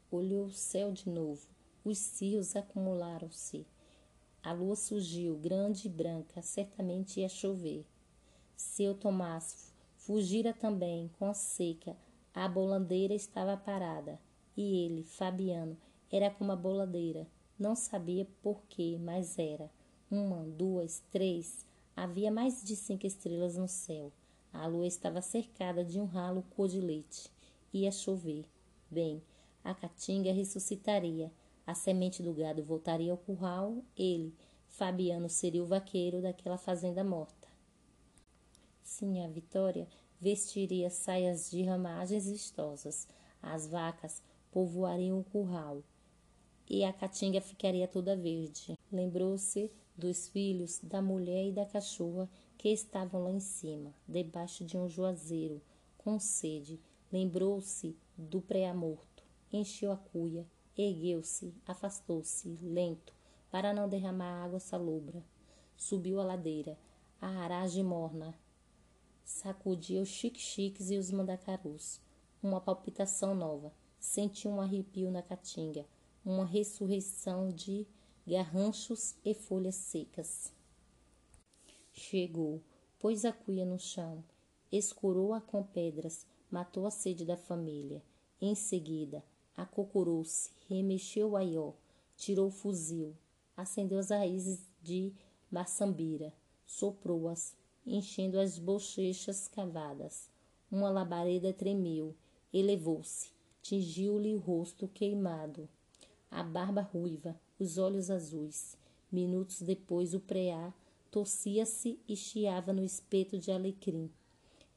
Olhou o céu de novo. Os rios acumularam-se. A lua surgiu, grande e branca, certamente ia chover. Seu Tomás fugira também, com a seca. A bolandeira estava parada. E ele, Fabiano, era como a boladeira. Não sabia por quê, mas era. Uma, duas, três. Havia mais de cinco estrelas no céu. A lua estava cercada de um ralo cor de leite. Ia chover. Bem, a caatinga ressuscitaria. A semente do gado voltaria ao curral, ele, Fabiano, seria o vaqueiro daquela fazenda morta. Sim, a Vitória vestiria saias de ramagens vistosas. As vacas povoariam o curral e a caatinga ficaria toda verde. Lembrou-se dos filhos, da mulher e da cachorra que estavam lá em cima, debaixo de um juazeiro, com sede. Lembrou-se do pré-amorto, encheu a cuia Ergueu-se, afastou-se, lento, para não derramar água salobra. Subiu a ladeira, a aragem morna. Sacudia os chique-chiques e os mandacarus. Uma palpitação nova. Sentiu um arrepio na caatinga, uma ressurreição de garranchos e folhas secas. Chegou, pôs a cuia no chão, escurou-a com pedras, matou a sede da família. Em seguida, acocorou-se, remexeu o aió, tirou o fuzil, acendeu as raízes de maçambira, soprou-as, enchendo as bochechas cavadas. Uma labareda tremeu, elevou-se, tingiu-lhe o rosto queimado, a barba ruiva, os olhos azuis. Minutos depois, o preá torcia-se e chiava no espeto de alecrim.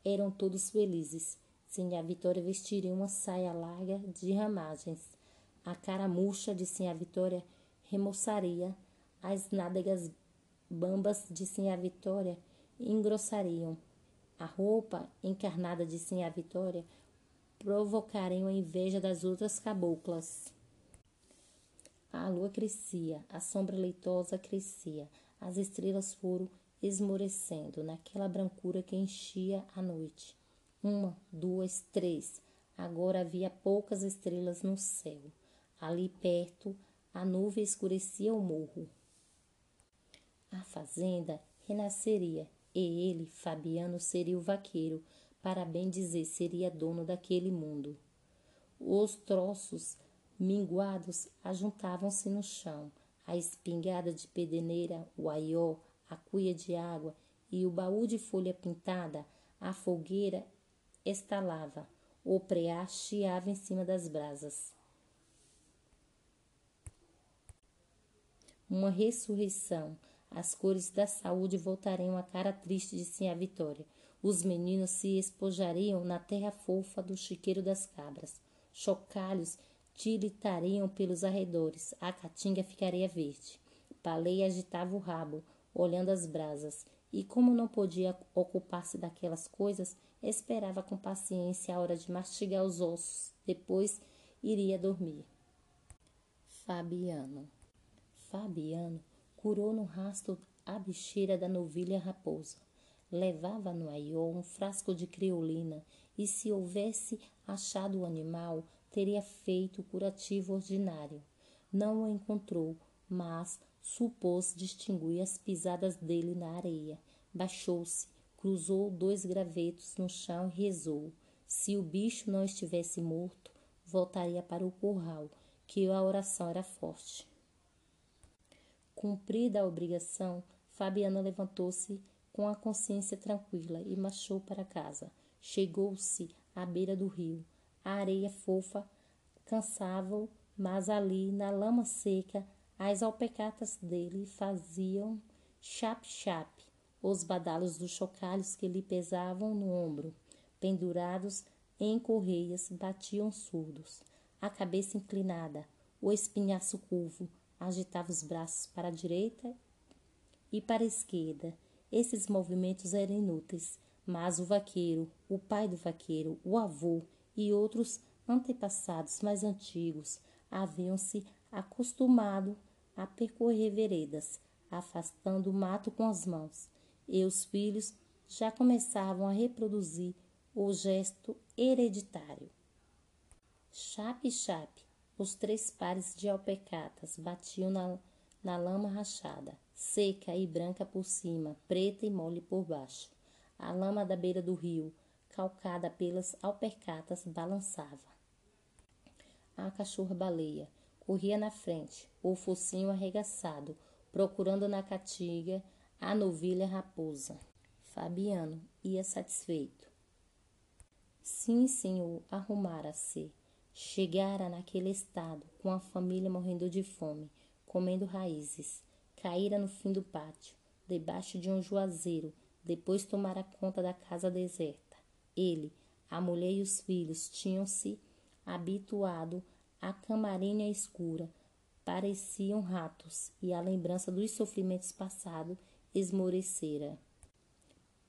Eram todos felizes. Sinha Vitória vestiria uma saia larga de ramagens. A cara murcha de Sinha Vitória remoçaria. As nádegas bambas de Sinha Vitória engrossariam. A roupa encarnada de Sinha Vitória provocaria a inveja das outras caboclas. A lua crescia, a sombra leitosa crescia, as estrelas foram esmorecendo naquela brancura que enchia a noite. Uma, duas, três. Agora havia poucas estrelas no céu. Ali perto, a nuvem escurecia o morro. A fazenda renasceria e ele, Fabiano, seria o vaqueiro, para bem dizer, seria dono daquele mundo. Os troços minguados ajuntavam-se no chão. A espingarda de pedeneira, o aió, a cuia de água e o baú de folha pintada, a fogueira estalava, o preá chiava em cima das brasas. Uma ressurreição. As cores da saúde voltariam à cara triste de Sinha Vitória. Os meninos se espojariam na terra fofa do chiqueiro das cabras. Chocalhos tiritariam pelos arredores. A caatinga ficaria verde. Paleia agitava o rabo, olhando as brasas, e como não podia ocupar-se daquelas coisas, Esperava com paciência a hora de mastigar os ossos, depois iria dormir. Fabiano. Fabiano curou no rastro a bicheira da novilha raposa. Levava no aiô um frasco de criolina e, se houvesse achado o animal, teria feito o curativo ordinário. Não o encontrou, mas supôs distinguir as pisadas dele na areia. Baixou-se, cruzou dois gravetos no chão e rezou. Se o bicho não estivesse morto, voltaria para o curral, que a oração era forte. Cumprida a obrigação, Fabiana levantou-se com a consciência tranquila e marchou para casa. Chegou-se à beira do rio. A areia fofa cansava-o, mas ali, na lama seca, as alpecatas dele faziam chap-chap, os badalos dos chocalhos que lhe pesavam no ombro, pendurados em correias, batiam surdos. A cabeça inclinada, o espinhaço curvo, agitava os braços para a direita e para a esquerda. Esses movimentos eram inúteis, mas o vaqueiro, o pai do vaqueiro, o avô e outros antepassados mais antigos haviam-se acostumado a percorrer veredas, afastando o mato com as mãos, e os filhos já começavam a reproduzir o gesto hereditário. Chape-chape, os três pares de alpecatas batiam na, na lama rachada, seca e branca por cima, preta e mole por baixo. A lama da beira do rio, calcada pelas alpercatas, balançava. A cachorra-baleia corria na frente, o focinho arregaçado, procurando na catiga a novilha raposa. Fabiano ia satisfeito. Sim, senhor, arrumara-se Chegara naquele estado, com a família morrendo de fome, comendo raízes. Caíra no fim do pátio, debaixo de um juazeiro, depois tomara conta da casa deserta. Ele, a mulher e os filhos tinham-se habituado à camarinha escura, pareciam ratos, e a lembrança dos sofrimentos passados esmorecera.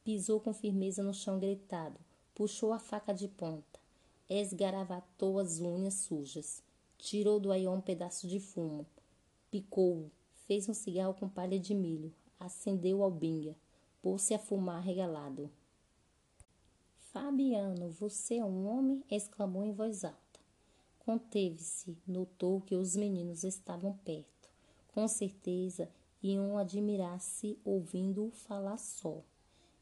Pisou com firmeza no chão gritado, puxou a faca de ponta esgaravatou as unhas sujas, tirou do aião um pedaço de fumo, picou-o, fez um cigarro com palha de milho, acendeu o albinha, pôs-se a fumar regalado. Fabiano, você é um homem? exclamou em voz alta. Conteve-se, notou que os meninos estavam perto. Com certeza iam admirar-se ouvindo-o falar só.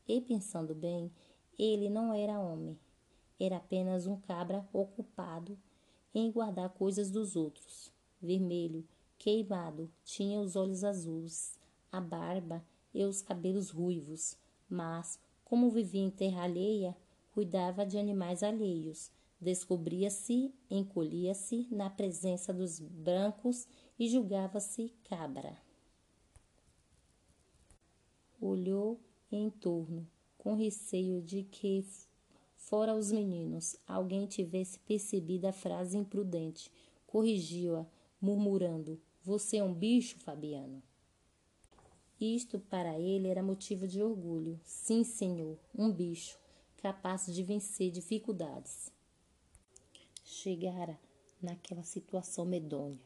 E pensando bem, ele não era homem, era apenas um cabra ocupado em guardar coisas dos outros. Vermelho, queimado, tinha os olhos azuis, a barba e os cabelos ruivos, mas, como vivia em terra alheia, cuidava de animais alheios. Descobria-se, encolhia-se na presença dos brancos e julgava-se cabra. Olhou em torno, com receio de que Fora os meninos, alguém tivesse percebido a frase imprudente, corrigiu-a, murmurando: Você é um bicho, Fabiano? Isto para ele era motivo de orgulho. Sim, senhor, um bicho, capaz de vencer dificuldades. Chegara naquela situação medonha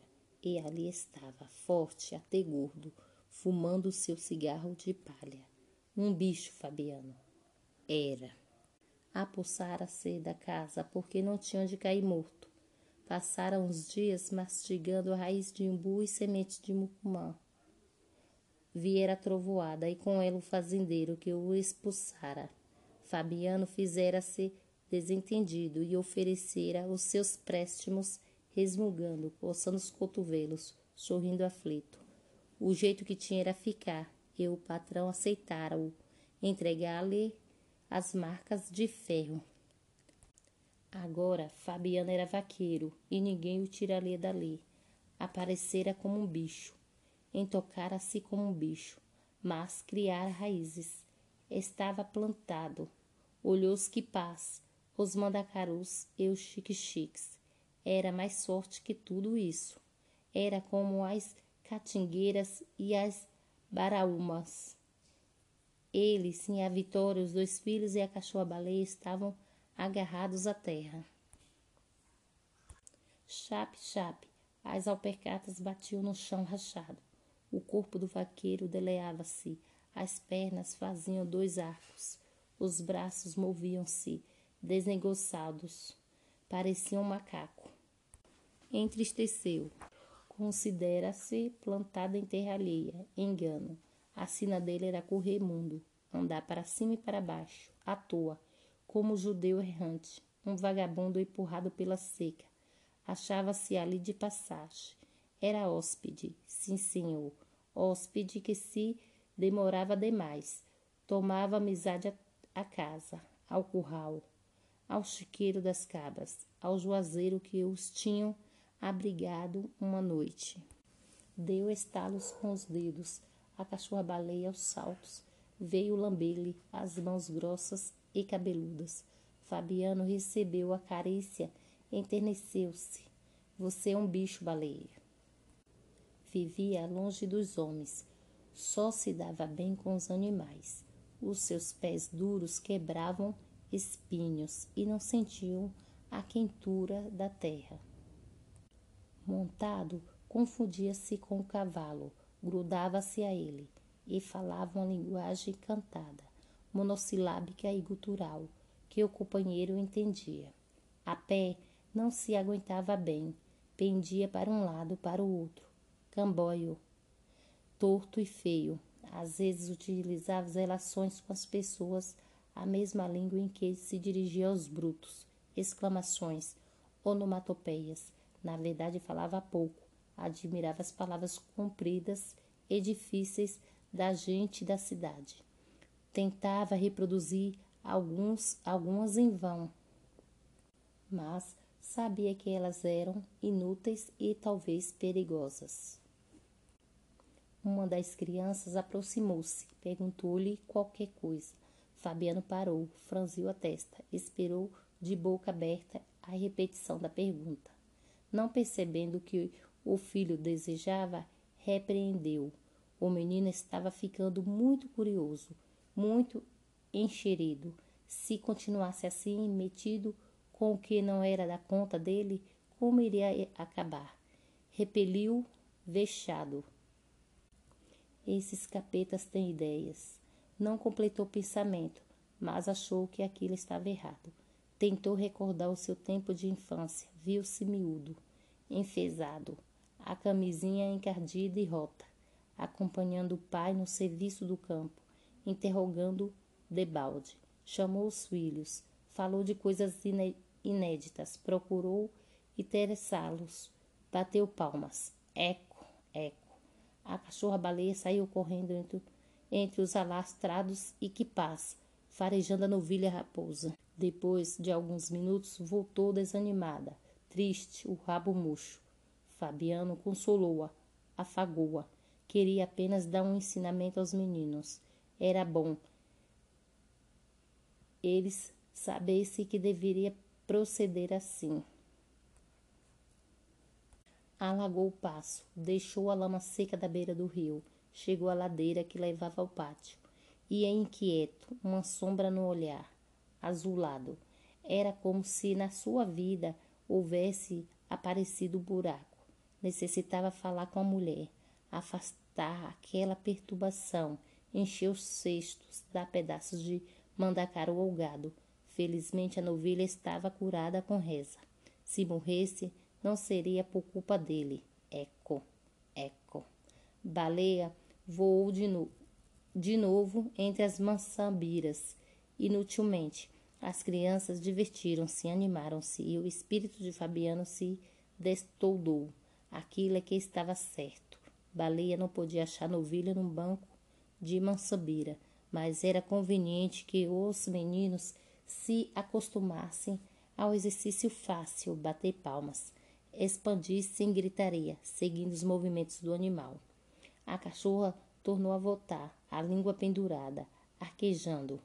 e ali estava, forte, até gordo, fumando seu cigarro de palha. Um bicho, Fabiano. Era apossara-se da casa porque não tinha onde cair morto. Passara uns dias mastigando a raiz de umbu e semente de mucumã. Viera a trovoada e com ela o fazendeiro que o expulsara. Fabiano fizera-se desentendido e oferecera os seus préstimos, resmungando, coçando os cotovelos, sorrindo aflito. O jeito que tinha era ficar, e o patrão aceitara-o, entregar-lhe as marcas de ferro. Agora Fabiano era vaqueiro e ninguém o tiraria dali. Aparecera como um bicho, entocara-se como um bicho, mas criara raízes. Estava plantado. Olhou os quipás, os mandacarus e os chique-chiques. Era mais forte que tudo isso. Era como as catingueiras e as baraumas. Ele, sim, a Vitória, os dois filhos e a cachorra-baleia estavam agarrados à terra. Chape, chape, as alpercatas batiam no chão rachado. O corpo do vaqueiro deleava-se, as pernas faziam dois arcos, os braços moviam-se, desengonçados, parecia um macaco. Entristeceu. Considera-se plantada em terra alheia. Engano. A sina dele era correr mundo, andar para cima e para baixo, à toa, como judeu errante, um vagabundo empurrado pela seca. Achava-se ali de passagem. Era hóspede, sim senhor, hóspede que se demorava demais. Tomava amizade à casa, ao curral, ao chiqueiro das cabras, ao juazeiro que os tinham abrigado uma noite. Deu estalos com os dedos, a cachorra-baleia aos saltos, veio lamber-lhe as mãos grossas e cabeludas. Fabiano recebeu a carícia, enterneceu-se. Você é um bicho, baleia. Vivia longe dos homens, só se dava bem com os animais. Os seus pés duros quebravam espinhos e não sentiam a quentura da terra. Montado, confundia-se com o cavalo, grudava-se a ele e falava uma linguagem cantada, monossilábica e gutural, que o companheiro entendia. A pé não se aguentava bem, pendia para um lado para o outro, camboio, torto e feio. Às vezes utilizava as relações com as pessoas a mesma língua em que se dirigia aos brutos, exclamações, onomatopeias. Na verdade, falava pouco, admirava as palavras compridas e difíceis da gente da cidade. Tentava reproduzir alguns, algumas em vão, mas sabia que elas eram inúteis e talvez perigosas. Uma das crianças aproximou-se, perguntou-lhe qualquer coisa. Fabiano parou, franziu a testa, esperou de boca aberta a repetição da pergunta. Não percebendo que o filho desejava, repreendeu. O menino estava ficando muito curioso, muito encherido. Se continuasse assim, metido com o que não era da conta dele, como iria acabar? Repeliu, vexado. Esses capetas têm ideias. Não completou o pensamento, mas achou que aquilo estava errado. Tentou recordar o seu tempo de infância. Viu-se miúdo, enfesado, a camisinha encardida e rota, acompanhando o pai no serviço do campo, interrogando debalde. Chamou os filhos, falou de coisas inéditas, procurou interessá-los, bateu palmas. Eco, eco. A cachorra-baleia saiu correndo entre, entre os alastrados e quipás, farejando a novilha raposa. Depois de alguns minutos, voltou desanimada, triste, o rabo murcho. Fabiano consolou-a, afagou-a. Queria apenas dar um ensinamento aos meninos. Era bom eles sabessem que deveria proceder assim alagou o passo, deixou a lama seca da beira do rio, chegou à ladeira que levava ao pátio. Ia inquieto, uma sombra no olhar, azulado. Era como se na sua vida houvesse aparecido um buraco. Necessitava falar com a mulher, afastar aquela perturbação, encher os cestos, dar pedaços de mandacaru ao gado. Felizmente a novilha estava curada com reza. Se morresse, não seria por culpa dele. Eco, eco. Baleia voou de, no, de novo entre as maçambiras. Inutilmente, as crianças divertiram-se, animaram-se e o espírito de Fabiano se destoldou. Aquilo é que estava certo. Baleia não podia achar novilha num banco de mansambira, mas era conveniente que os meninos se acostumassem ao exercício fácil, bater palmas expandisse em gritaria, seguindo os movimentos do animal. A cachorra tornou a voltar, a língua pendurada, arquejando.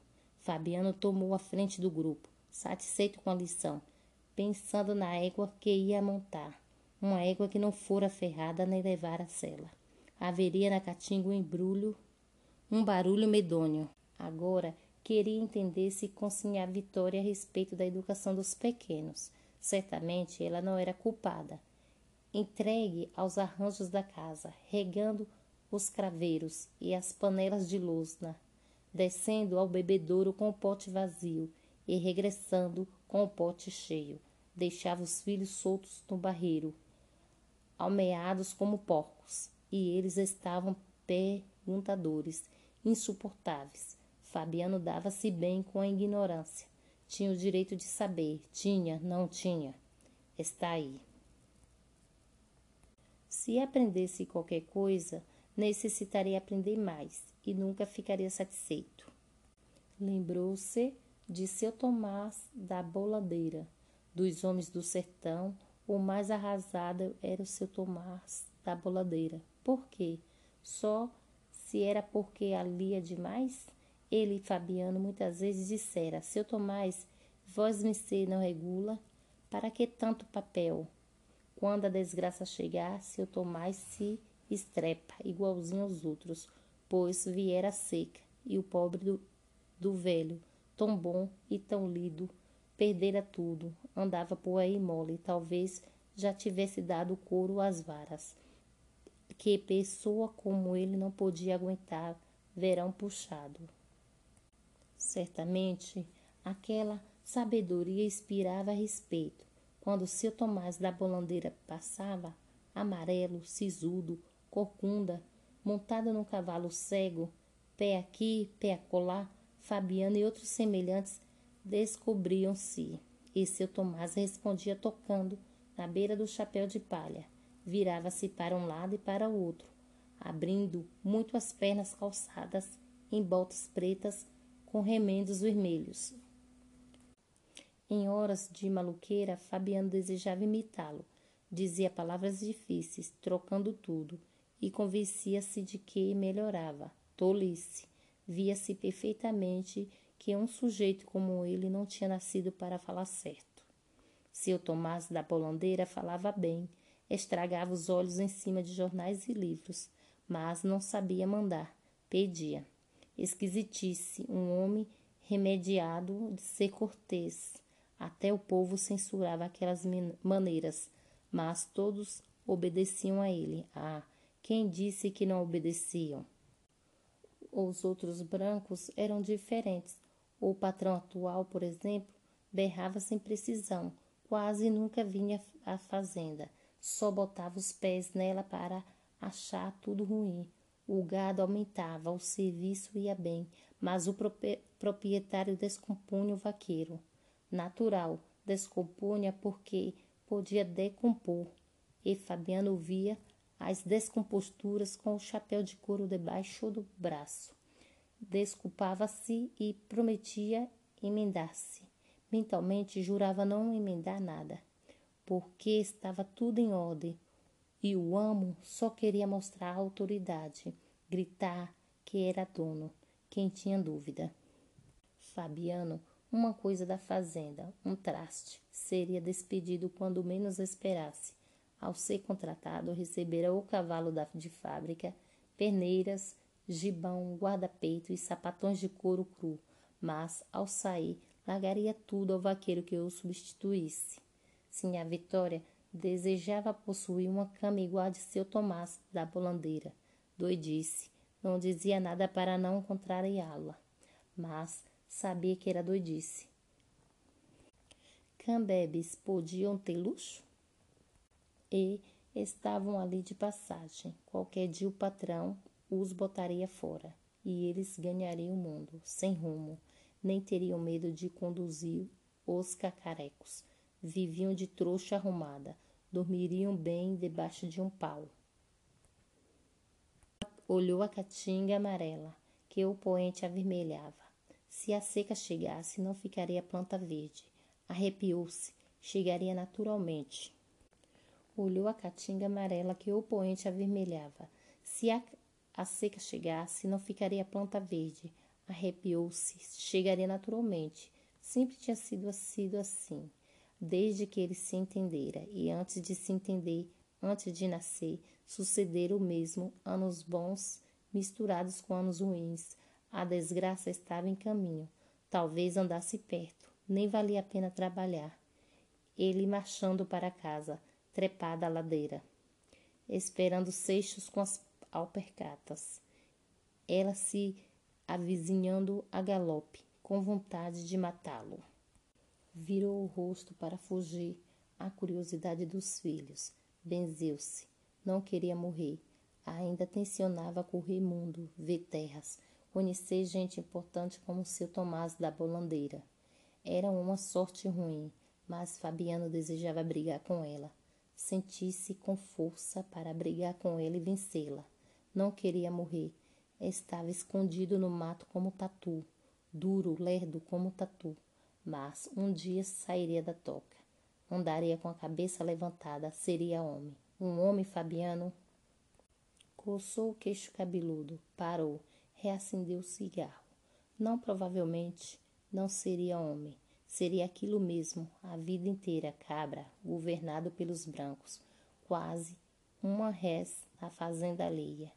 Fabiano tomou a frente do grupo, satisfeito com a lição, pensando na égua que ia montar, uma égua que não fora ferrada nem levara sela. Haveria na caatinga um embrulho, um barulho medonho. Agora queria entender se conseguia vitória a respeito da educação dos pequenos Certamente ela não era culpada. Entregue aos arranjos da casa, regando os craveiros e as panelas de lusna, descendo ao bebedouro com o pote vazio e regressando com o pote cheio. Deixava os filhos soltos no barreiro, almeados como porcos, e eles estavam perguntadores, insuportáveis. Fabiano dava-se bem com a ignorância. Tinha o direito de saber. Tinha, não tinha. Está aí. Se aprendesse qualquer coisa, necessitaria aprender mais e nunca ficaria satisfeito. Lembrou-se de seu Tomás da Boladeira. Dos homens do sertão, o mais arrasado era o seu Tomás da Boladeira. Por quê? Só se era porque alia demais? Ele e Fabiano muitas vezes dissera: Seu Tomás, vós me não regula? Para que tanto papel? Quando a desgraça chegar, seu Tomás se estrepa, igualzinho aos outros, pois viera seca, e o pobre do, do velho, tão bom e tão lido, perdera tudo, andava por aí mole, talvez já tivesse dado couro às varas, que pessoa como ele não podia aguentar verão puxado. Certamente aquela sabedoria inspirava respeito. Quando seu Tomás da Bolandeira passava, amarelo, sisudo, corcunda, montado num cavalo cego, pé aqui, pé acolá, Fabiano e outros semelhantes descobriam-se. E seu Tomás respondia tocando na beira do chapéu de palha. Virava-se para um lado e para o outro, abrindo muito as pernas calçadas em botas pretas com remendos vermelhos. Em horas de maluqueira, Fabiano desejava imitá-lo. Dizia palavras difíceis, trocando tudo, e convencia-se de que melhorava. Tolice. Via-se perfeitamente que um sujeito como ele não tinha nascido para falar certo. Seu Tomás da Polandeira falava bem, estragava os olhos em cima de jornais e livros, mas não sabia mandar, pedia esquisitice, um homem remediado de ser cortês. Até o povo censurava aquelas maneiras, mas todos obedeciam a ele. Ah, quem disse que não obedeciam? Os outros brancos eram diferentes. O patrão atual, por exemplo, berrava sem precisão, quase nunca vinha à fazenda, só botava os pés nela para achar tudo ruim. O gado aumentava, o serviço ia bem, mas o proprietário descompunha o vaqueiro. Natural, descompunha porque podia decompor, e Fabiano via as descomposturas com o chapéu de couro debaixo do braço. Desculpava-se e prometia emendar-se. Mentalmente jurava não emendar nada, porque estava tudo em ordem e o amo só queria mostrar autoridade, gritar que era dono, quem tinha dúvida. Fabiano, uma coisa da fazenda, um traste, seria despedido quando menos esperasse. Ao ser contratado, recebera o cavalo de fábrica, perneiras, gibão, guarda-peito e sapatões de couro cru, mas, ao sair, largaria tudo ao vaqueiro que o substituísse. Sim, a Vitória Desejava possuir uma cama igual a de seu Tomás da Bolandeira. Doidice. Não dizia nada para não contrariá-la, mas sabia que era doidice. Cambebes podiam ter luxo? E estavam ali de passagem. Qualquer dia o patrão os botaria fora e eles ganhariam o mundo, sem rumo, nem teriam medo de conduzir os cacarecos viviam de trouxa arrumada, dormiriam bem debaixo de um pau. Olhou a caatinga amarela, que o poente avermelhava. Se a seca chegasse, não ficaria planta verde. Arrepiou-se, chegaria naturalmente. Olhou a caatinga amarela que o poente avermelhava. Se a, a seca chegasse, não ficaria planta verde. Arrepiou-se, chegaria naturalmente. Sempre tinha sido, sido assim desde que ele se entendera, e antes de se entender, antes de nascer, sucederam o mesmo, anos bons misturados com anos ruins. A desgraça estava em caminho, talvez andasse perto, nem valia a pena trabalhar. Ele marchando para casa, trepada a ladeira, esperando Seixos com as alpercatas. Ela se avizinhando a galope, com vontade de matá-lo. Virou o rosto para fugir à curiosidade dos filhos. Benzeu-se. Não queria morrer. Ainda tensionava correr mundo, ver terras, conhecer gente importante como seu Tomás da Bolandeira. Era uma sorte ruim, mas Fabiano desejava brigar com ela. Sentisse com força para brigar com ela e vencê-la. Não queria morrer. Estava escondido no mato como tatu, duro, lerdo como tatu. Mas um dia sairia da toca. Andaria com a cabeça levantada, seria homem. Um homem, Fabiano. Coçou o queixo cabeludo, parou, reacendeu o cigarro. Não provavelmente não seria homem Seria aquilo mesmo, a vida inteira, cabra, governado pelos brancos, quase uma res na fazenda alheia.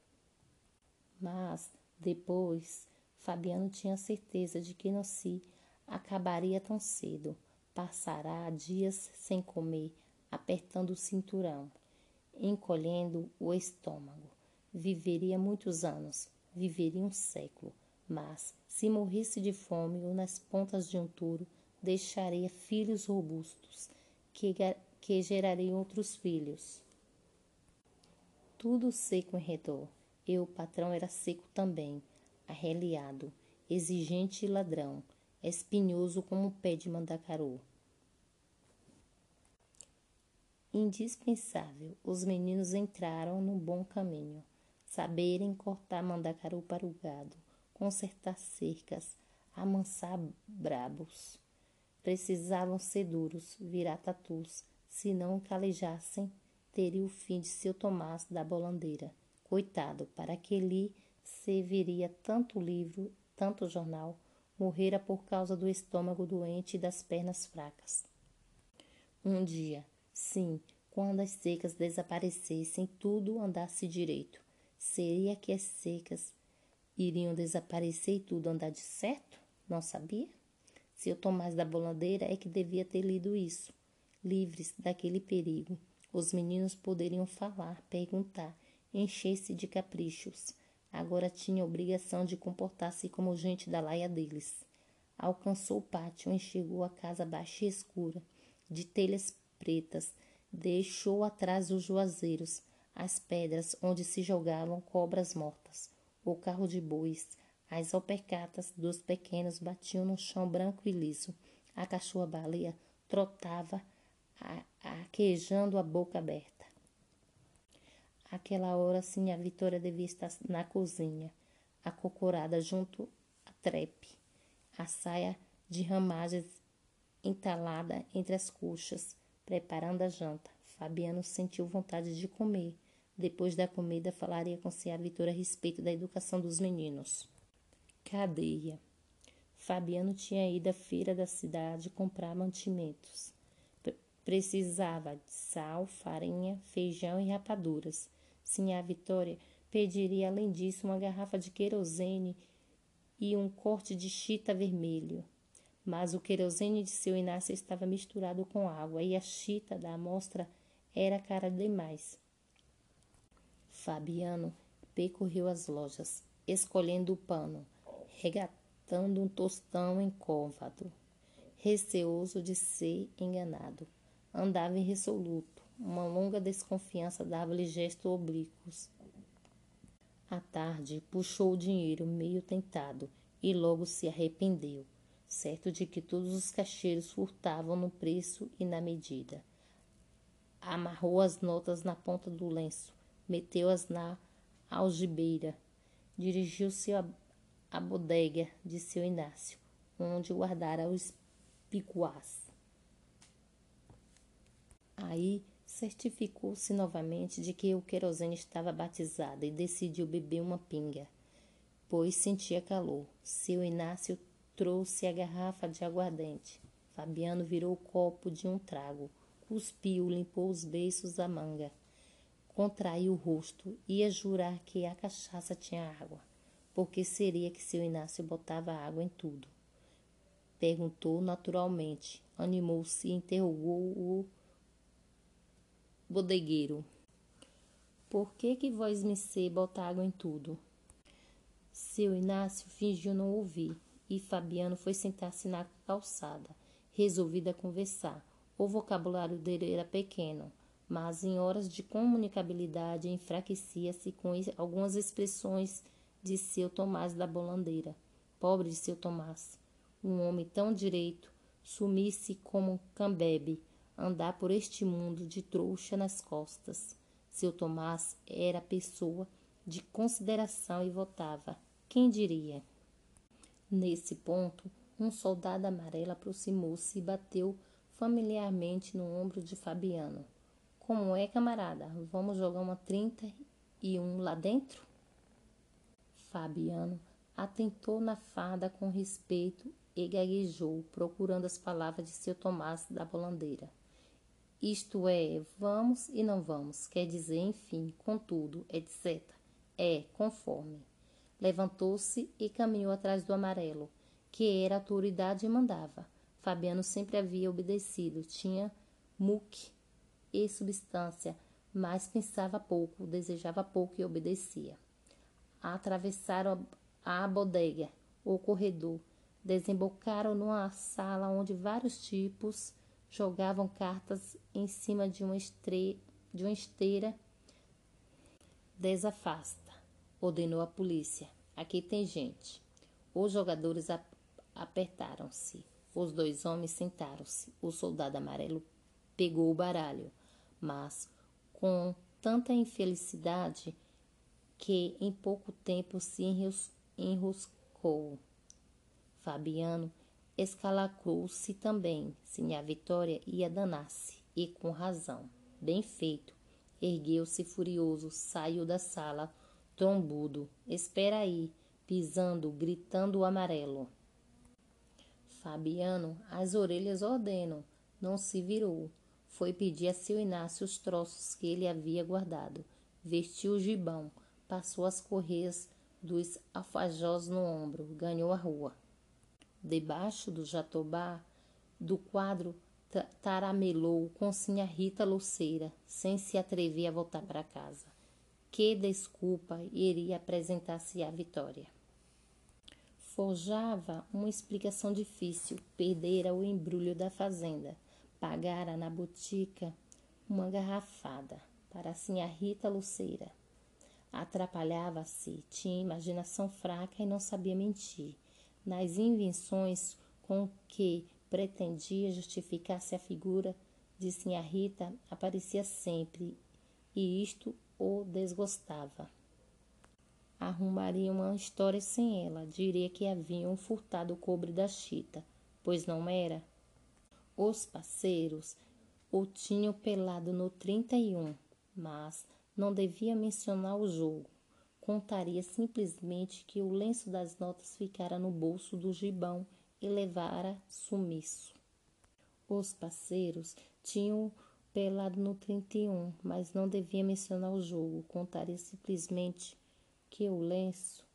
Mas, depois, Fabiano tinha certeza de que não se acabaria tão cedo. Passará dias sem comer, apertando o cinturão, encolhendo o estômago. Viveria muitos anos, viveria um século, mas se morresse de fome ou nas pontas de um touro, deixaria filhos robustos, que, que gerariam outros filhos. Tudo seco em redor. E o patrão era seco também, arreliado, exigente e ladrão, espinhoso como o pé de mandacaru. Indispensável, os meninos entraram no bom caminho. Saberem cortar mandacaru para o gado, consertar cercas, amansar brabos. Precisavam ser duros, virar tatus, se não calejassem, teria o fim de seu Tomás da bolandeira. Coitado, para que lhe serviria tanto livro, tanto jornal, morrera por causa do estômago doente e das pernas fracas. Um dia, sim, quando as secas desaparecessem, tudo andasse direito. Seria que as secas iriam desaparecer e tudo andar de certo? Não sabia? Seu Tomás da Bolandeira é que devia ter lido isso. Livres daquele perigo, os meninos poderiam falar, perguntar, encher-se de caprichos. Agora tinha a obrigação de comportar-se como gente da laia deles. Alcançou o pátio, enxergou a casa baixa e escura, de telhas pretas, deixou atrás os juazeiros, as pedras onde se jogavam cobras mortas, o carro de bois, as alpercatas dos pequenos batiam no chão branco e liso. A cachorra-baleia trotava, aquejando a boca aberta. Aquela hora, sim, a Vitória devia estar na cozinha, acocorada junto à trepe, a saia de ramagens entalada entre as coxas, preparando a janta. Fabiano sentiu vontade de comer. Depois da comida, falaria com a Vitória a respeito da educação dos meninos. Cadeia. Fabiano tinha ido à feira da cidade comprar mantimentos. Precisava de sal, farinha, feijão e rapaduras. Sinha Vitória pediria além disso uma garrafa de querosene e um corte de chita vermelho. Mas o querosene de seu Inácio estava misturado com água e a chita da amostra era cara demais. Fabiano percorreu as lojas, escolhendo o pano, regatando um tostão encóvado, receoso de ser enganado. Andava irresoluto, uma longa desconfiança dava-lhe gestos oblíquos. À tarde, puxou o dinheiro, meio tentado, e logo se arrependeu, certo de que todos os caixeiros furtavam no preço e na medida. Amarrou as notas na ponta do lenço, meteu-as na algibeira, dirigiu-se a bodega de seu Inácio, onde guardara os picuás. Aí certificou-se novamente de que o querosene estava batizado e decidiu beber uma pinga, pois sentia calor. Seu Inácio trouxe a garrafa de aguardente. Fabiano virou o copo de um trago, cuspiu, limpou os beiços da manga, contraiu o rosto, ia jurar que a cachaça tinha água. Por que seria que seu Inácio botava água em tudo? Perguntou naturalmente, animou-se e interrogou o bodegueiro. Por que que vós me sei botar água em tudo? Seu Inácio fingiu não ouvir e Fabiano foi sentar-se na calçada, resolvido a conversar. O vocabulário dele era pequeno, mas em horas de comunicabilidade enfraquecia-se com algumas expressões de seu Tomás da Bolandeira. Pobre de seu Tomás, um homem tão direito, sumisse como Cambebe, andar por este mundo de trouxa nas costas. Seu Tomás era pessoa de consideração e votava. Quem diria? Nesse ponto, um soldado amarelo aproximou-se e bateu familiarmente no ombro de Fabiano. Como é, camarada? Vamos jogar uma trinta e um lá dentro? Fabiano atentou na farda com respeito e gaguejou, procurando as palavras de seu Tomás da bolandeira. Isto é, vamos e não vamos, quer dizer, enfim, contudo, etc. É, conforme. Levantou-se e caminhou atrás do amarelo, que era a autoridade e mandava. Fabiano sempre havia obedecido, tinha muque e substância, mas pensava pouco, desejava pouco e obedecia. Atravessaram a bodega, o corredor, desembocaram numa sala onde vários tipos jogavam cartas em cima de uma, estre... de uma esteira. Desafasta, ordenou a polícia. Aqui tem gente. Os jogadores ap apertaram-se. Os dois homens sentaram-se. O soldado amarelo pegou o baralho, mas com tanta infelicidade que em pouco tempo se enroscou. Fabiano escalacrou-se também. Sinha Vitória ia danar-se, e com razão. Bem feito. Ergueu-se furioso, saiu da sala, trombudo. Espera aí, pisando, gritando o amarelo. Fabiano, as orelhas ordeno, não se virou. Foi pedir a seu Inácio os troços que ele havia guardado. Vestiu o gibão, passou as correias dos alfajós no ombro, ganhou a rua. Debaixo do jatobá do quadro taramelou com sinha Rita Luceira, sem se atrever a voltar para casa. Que desculpa iria apresentar-se à Vitória. Forjava uma explicação difícil, perdera o embrulho da fazenda, pagara na botica uma garrafada para a sinha Rita Luceira. Atrapalhava-se, tinha imaginação fraca e não sabia mentir nas invenções com que pretendia justificar-se a figura de Sinha Rita aparecia sempre, e isto o desgostava. Arrumaria uma história sem ela, diria que haviam furtado o cobre da chita, pois não era. Os parceiros o tinham pelado no 31, mas não devia mencionar o jogo. Contaria simplesmente que o lenço das notas ficara no bolso do gibão e levara sumiço. Os parceiros tinham pelado no 31, mas não devia mencionar o jogo. Contaria simplesmente que o lenço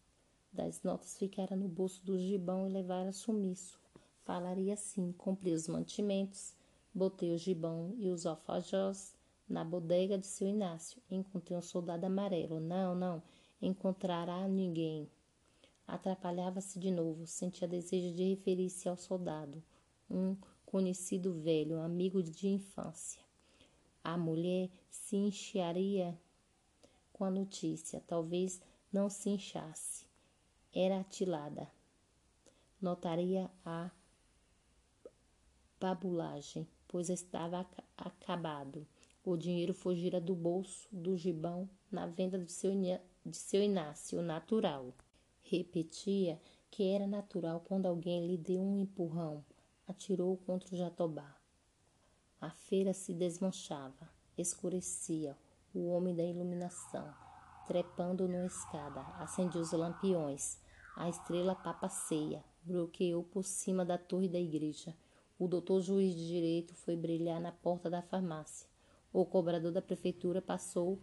das notas ficara no bolso do gibão e levara sumiço. Falaria assim: comprei os mantimentos, botei o gibão e os alfajós na bodega de seu Inácio. Encontrei um soldado amarelo. Não, não encontrará ninguém. Atrapalhava-se de novo, sentia desejo de referir-se ao soldado, um conhecido velho, amigo de infância. A mulher se incharia com a notícia, talvez não se inchasse. Era atilada. Notaria a babulagem, pois estava acabado. O dinheiro fugira do bolso do gibão na venda do seu de seu Inácio natural. Repetia que era natural quando alguém lhe deu um empurrão, atirou contra o jatobá. A feira se desmanchava, escurecia, o homem da iluminação, trepando numa escada, acendia os lampiões, a estrela papaceia, bloqueou por cima da torre da igreja. O doutor juiz de direito foi brilhar na porta da farmácia. O cobrador da prefeitura passou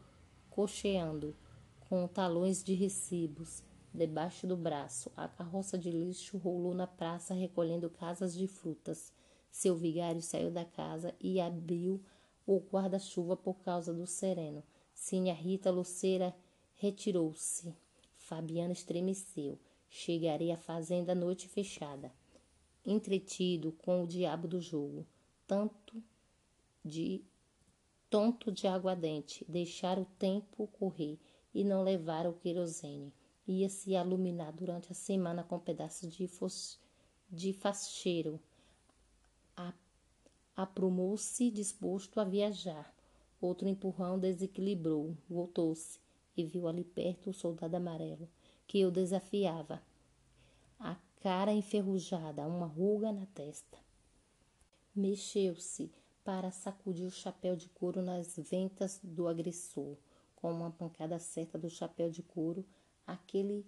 cocheando, com talões de recibos debaixo do braço. A carroça de lixo rolou na praça recolhendo casas de frutas. Seu vigário saiu da casa e abriu o guarda-chuva por causa do sereno. Sinha Rita Luceira retirou-se. Fabiano estremeceu. Chegarei à fazenda à noite fechada, entretido com o diabo do jogo, tanto de tonto de aguardente, deixar o tempo correr e não levar o querosene. Ia se iluminar durante a semana com pedaços de, fos, de facheiro. Aprumou-se disposto a viajar. Outro empurrão desequilibrou, voltou-se e viu ali perto o soldado amarelo, que o desafiava. A cara enferrujada, uma ruga na testa. Mexeu-se para sacudir o chapéu de couro nas ventas do agressor. Com uma pancada certa do chapéu de couro, aquele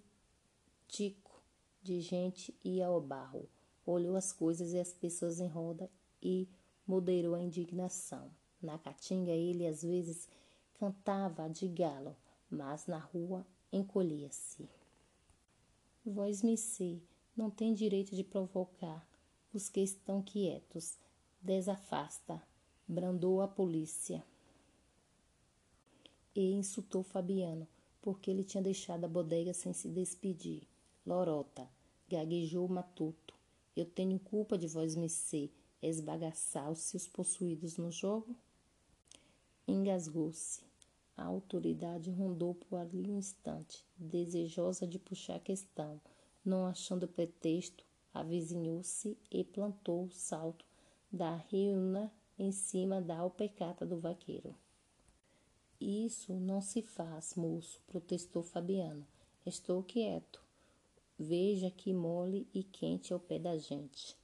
tico de gente ia ao barro. Olhou as coisas e as pessoas em roda e moderou a indignação. Na caatinga ele às vezes cantava de galo, mas na rua encolhia-se. Voz me sei, não tem direito de provocar os que estão quietos. Desafasta, brandou a polícia. E insultou Fabiano, porque ele tinha deixado a bodega sem se despedir. Lorota, gaguejou Matuto. Eu tenho culpa de vós me ser, esbagaçar os possuídos no jogo? Engasgou-se. A autoridade rondou por ali um instante, desejosa de puxar a questão. Não achando pretexto, avizinhou-se e plantou o salto da riuna em cima da alpecata do vaqueiro. Isso não se faz, moço, protestou Fabiano. Estou quieto. Veja que mole e quente é o pé da gente.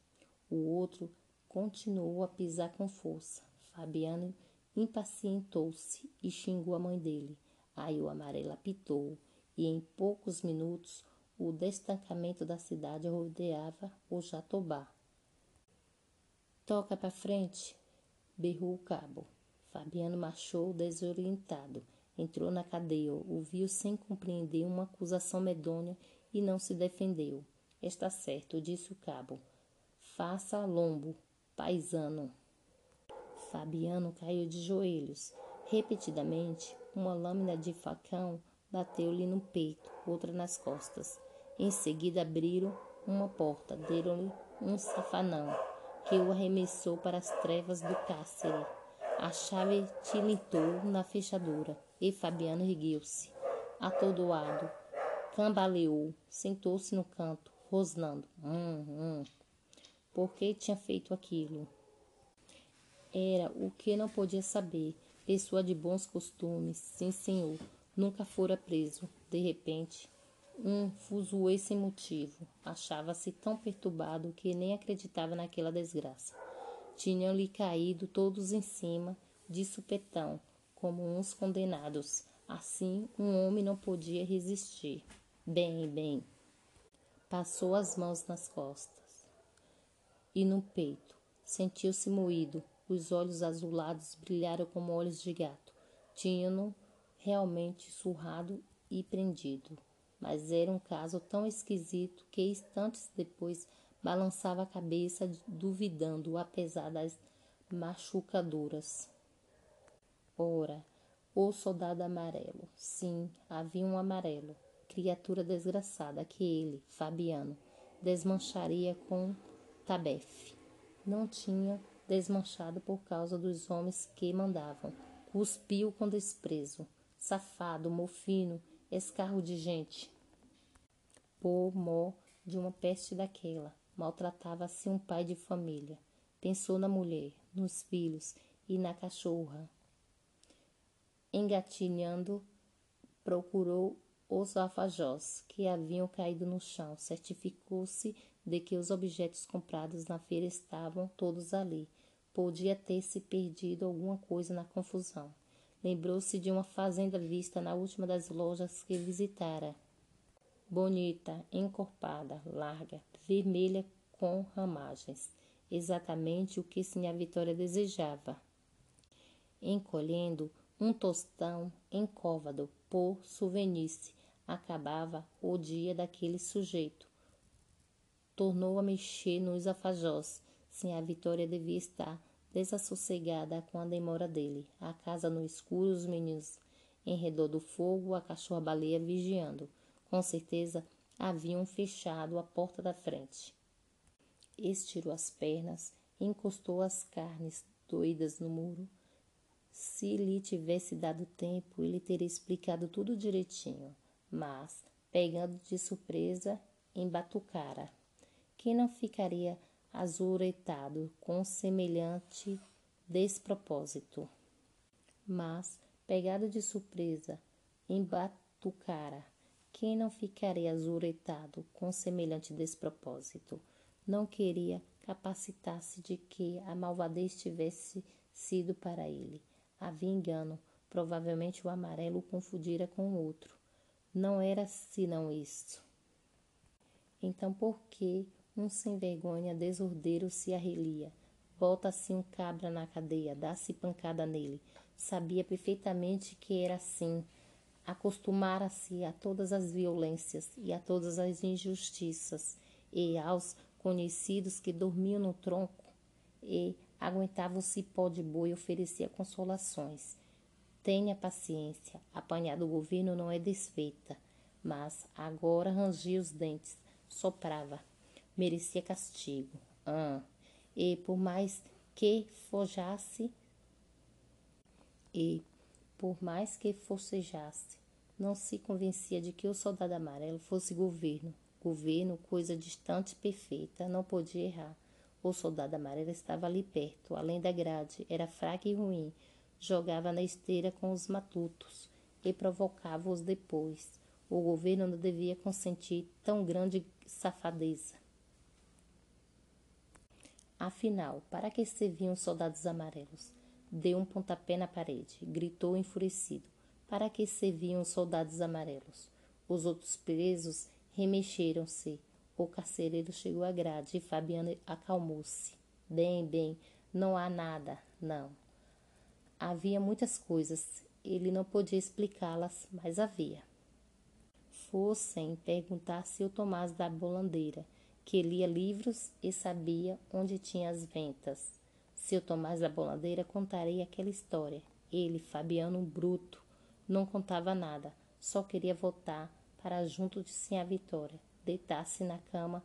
O outro continuou a pisar com força. Fabiano impacientou-se e xingou a mãe dele. Aí o amarelo apitou e em poucos minutos o destancamento da cidade rodeava o Jatobá. Toca para frente, berrou o cabo. Fabiano marchou desorientado. Entrou na cadeia, ouviu sem compreender uma acusação medonha e não se defendeu. Está certo, disse o cabo. Faça lombo, paisano. Fabiano caiu de joelhos. Repetidamente, uma lâmina de facão bateu-lhe no peito, outra nas costas. Em seguida abriram uma porta, deram-lhe um safanão, que o arremessou para as trevas do cárcere. A chave tilintou na fechadura e Fabiano ergueu-se, atordoado, cambaleou, sentou-se no canto, rosnando. Hum, hum. Por que tinha feito aquilo? Era o que não podia saber. Pessoa de bons costumes, sim, senhor. Nunca fora preso. De repente, um fuzuê sem motivo. Achava-se tão perturbado que nem acreditava naquela desgraça. Tinham-lhe caído todos em cima, de supetão, como uns condenados. Assim, um homem não podia resistir. Bem, bem. Passou as mãos nas costas e no peito. Sentiu-se moído, os olhos azulados brilharam como olhos de gato. Tinham-no realmente surrado e prendido. Mas era um caso tão esquisito que instantes depois balançava a cabeça, duvidando, apesar das machucaduras. Ora, o soldado amarelo. Sim, havia um amarelo. Criatura desgraçada que ele, Fabiano, desmancharia com tabefe. Não tinha desmanchado por causa dos homens que mandavam. Cuspiu com desprezo. Safado, mofino, escarro de gente. Pomó de uma peste daquela. Maltratava-se um pai de família. Pensou na mulher, nos filhos e na cachorra. Engatinhando, procurou os alfajós que haviam caído no chão. Certificou-se de que os objetos comprados na feira estavam todos ali. Podia ter se perdido alguma coisa na confusão. Lembrou-se de uma fazenda vista na última das lojas que visitara. Bonita, encorpada, larga, vermelha com ramagens. Exatamente o que Sinha Vitória desejava. Encolhendo um tostão encóvado por suvenice, acabava o dia daquele sujeito tornou a mexer nos alfajós. Sim, a Vitória devia estar desassossegada com a demora dele. A casa no escuro, os meninos Em redor do fogo, a cachorra-baleia vigiando. Com certeza, haviam fechado a porta da frente. Estirou as pernas, encostou as carnes doidas no muro. Se lhe tivesse dado tempo, ele teria explicado tudo direitinho, mas, pegando de surpresa, embatucara. Quem não ficaria azuretado com semelhante despropósito? Mas, pegado de surpresa, embatucara. Quem não ficaria azuretado com semelhante despropósito? Não queria capacitar-se de que a malvadez tivesse sido para ele. Havia engano. Provavelmente o amarelo o confundira com o outro. Não era senão isto. Então por que um sem vergonha desordeiro se arrelia? Bota-se um cabra na cadeia, dá-se pancada nele. Sabia perfeitamente que era assim. Acostumara-se a todas as violências e a todas as injustiças, e aos conhecidos que dormiam no tronco e aguentavam o cipó de boi oferecia consolações. Tenha paciência, apanhar do governo não é desfeita, mas agora rangia os dentes, soprava, merecia castigo. Ah, e por mais que forjasse e por mais que forcejasse, não se convencia de que o soldado amarelo fosse governo. Governo, coisa distante e perfeita, não podia errar. O soldado amarelo estava ali perto, além da grade, era fraco e ruim. Jogava na esteira com os matutos e provocava-os depois. O governo não devia consentir tão grande safadeza. Afinal, para que serviam os soldados amarelos? Deu um pontapé na parede, gritou enfurecido. Para que serviam os soldados amarelos? Os outros presos remexeram-se. O carcereiro chegou à grade e Fabiano acalmou-se. Bem, bem, não há nada, não. Havia muitas coisas, ele não podia explicá-las, mas havia. Fossem perguntar se o Tomás da Bolandeira, que lia livros e sabia onde tinha as ventas. Seu Tomás da Bolandeira contaria aquela história. Ele, Fabiano Bruto, não contava nada, só queria voltar para junto de Sinha Vitória, deitar-se na cama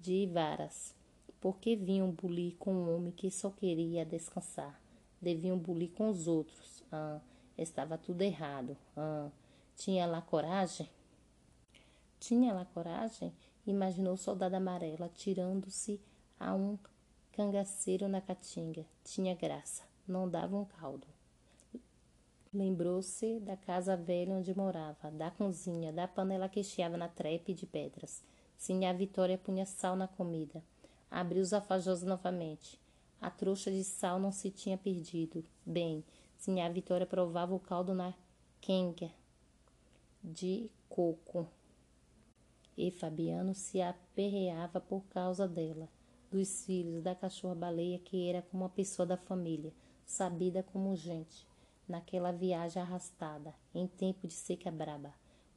de varas. Porque vinham bulir com um homem que só queria descansar. Deviam bulir com os outros. Ah, estava tudo errado. Ah, tinha lá coragem? Tinha lá coragem? Imaginou o soldado amarelo atirando-se a um cangaceiro na caatinga. Tinha graça, não dava um caldo. Lembrou-se da casa velha onde morava, da cozinha, da panela que chiava na trepe de pedras. Sim, a Vitória punha sal na comida. Abriu os alfajores novamente. A trouxa de sal não se tinha perdido. Bem, sim, a Vitória provava o caldo na quenga de coco. E Fabiano se aperreava por causa dela dos filhos da cachorra-baleia que era como uma pessoa da família, sabida como gente, naquela viagem arrastada, em tempo de seca braba,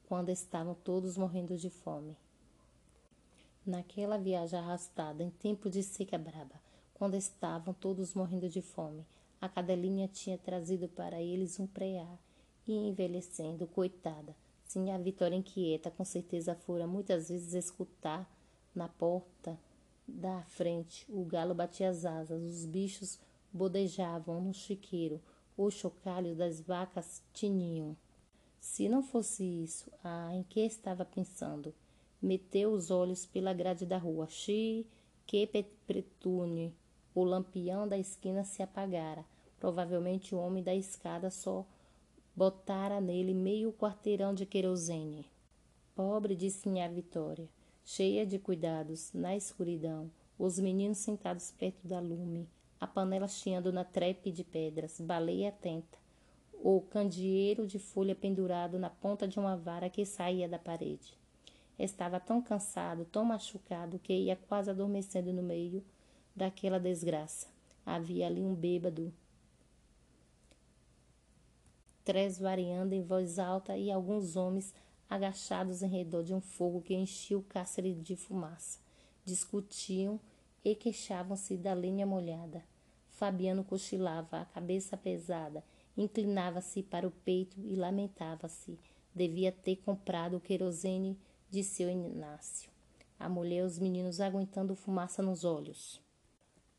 quando estavam todos morrendo de fome. Naquela viagem arrastada, em tempo de seca braba, quando estavam todos morrendo de fome, a cadelinha tinha trazido para eles um preá, e envelhecendo, coitada, sim, a Vitória inquieta, com certeza fora muitas vezes escutar na porta da frente, o galo batia as asas, os bichos bodejavam no chiqueiro, os chocalhos das vacas tiniam. Se não fosse isso, ah, em que estava pensando? Meteu os olhos pela grade da rua. Xi, que pretune. O lampião da esquina se apagara. Provavelmente o homem da escada só botara nele meio quarteirão de querosene. Pobre, disse a Vitória cheia de cuidados, na escuridão, os meninos sentados perto da lume, a panela chiando na trepe de pedras, baleia atenta, o candeeiro de folha pendurado na ponta de uma vara que saía da parede. Estava tão cansado, tão machucado, que ia quase adormecendo no meio daquela desgraça. Havia ali um bêbado, variando em voz alta e alguns homens agachados em redor de um fogo que enchia o cárcere de fumaça. Discutiam e queixavam-se da lenha molhada. Fabiano cochilava, a cabeça pesada, Inclinava-se para o peito e lamentava-se. Devia ter comprado o querosene de seu Inácio. A mulher e os meninos aguentando fumaça nos olhos.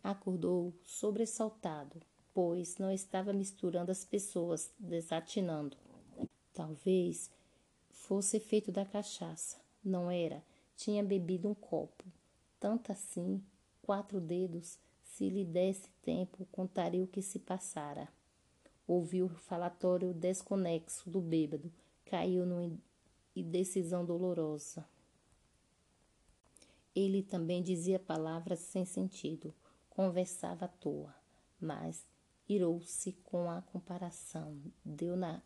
Acordou sobressaltado, pois não estava misturando as pessoas, desatinando. Talvez fosse efeito da cachaça. Não era. Tinha bebido um copo. Tanto assim, quatro dedos, se lhe desse tempo, contaria o que se passara. Ouviu o falatório desconexo do bêbado, caiu numa indecisão dolorosa. Ele também dizia palavras sem sentido, conversava à toa, mas irou-se com a comparação, deu, na,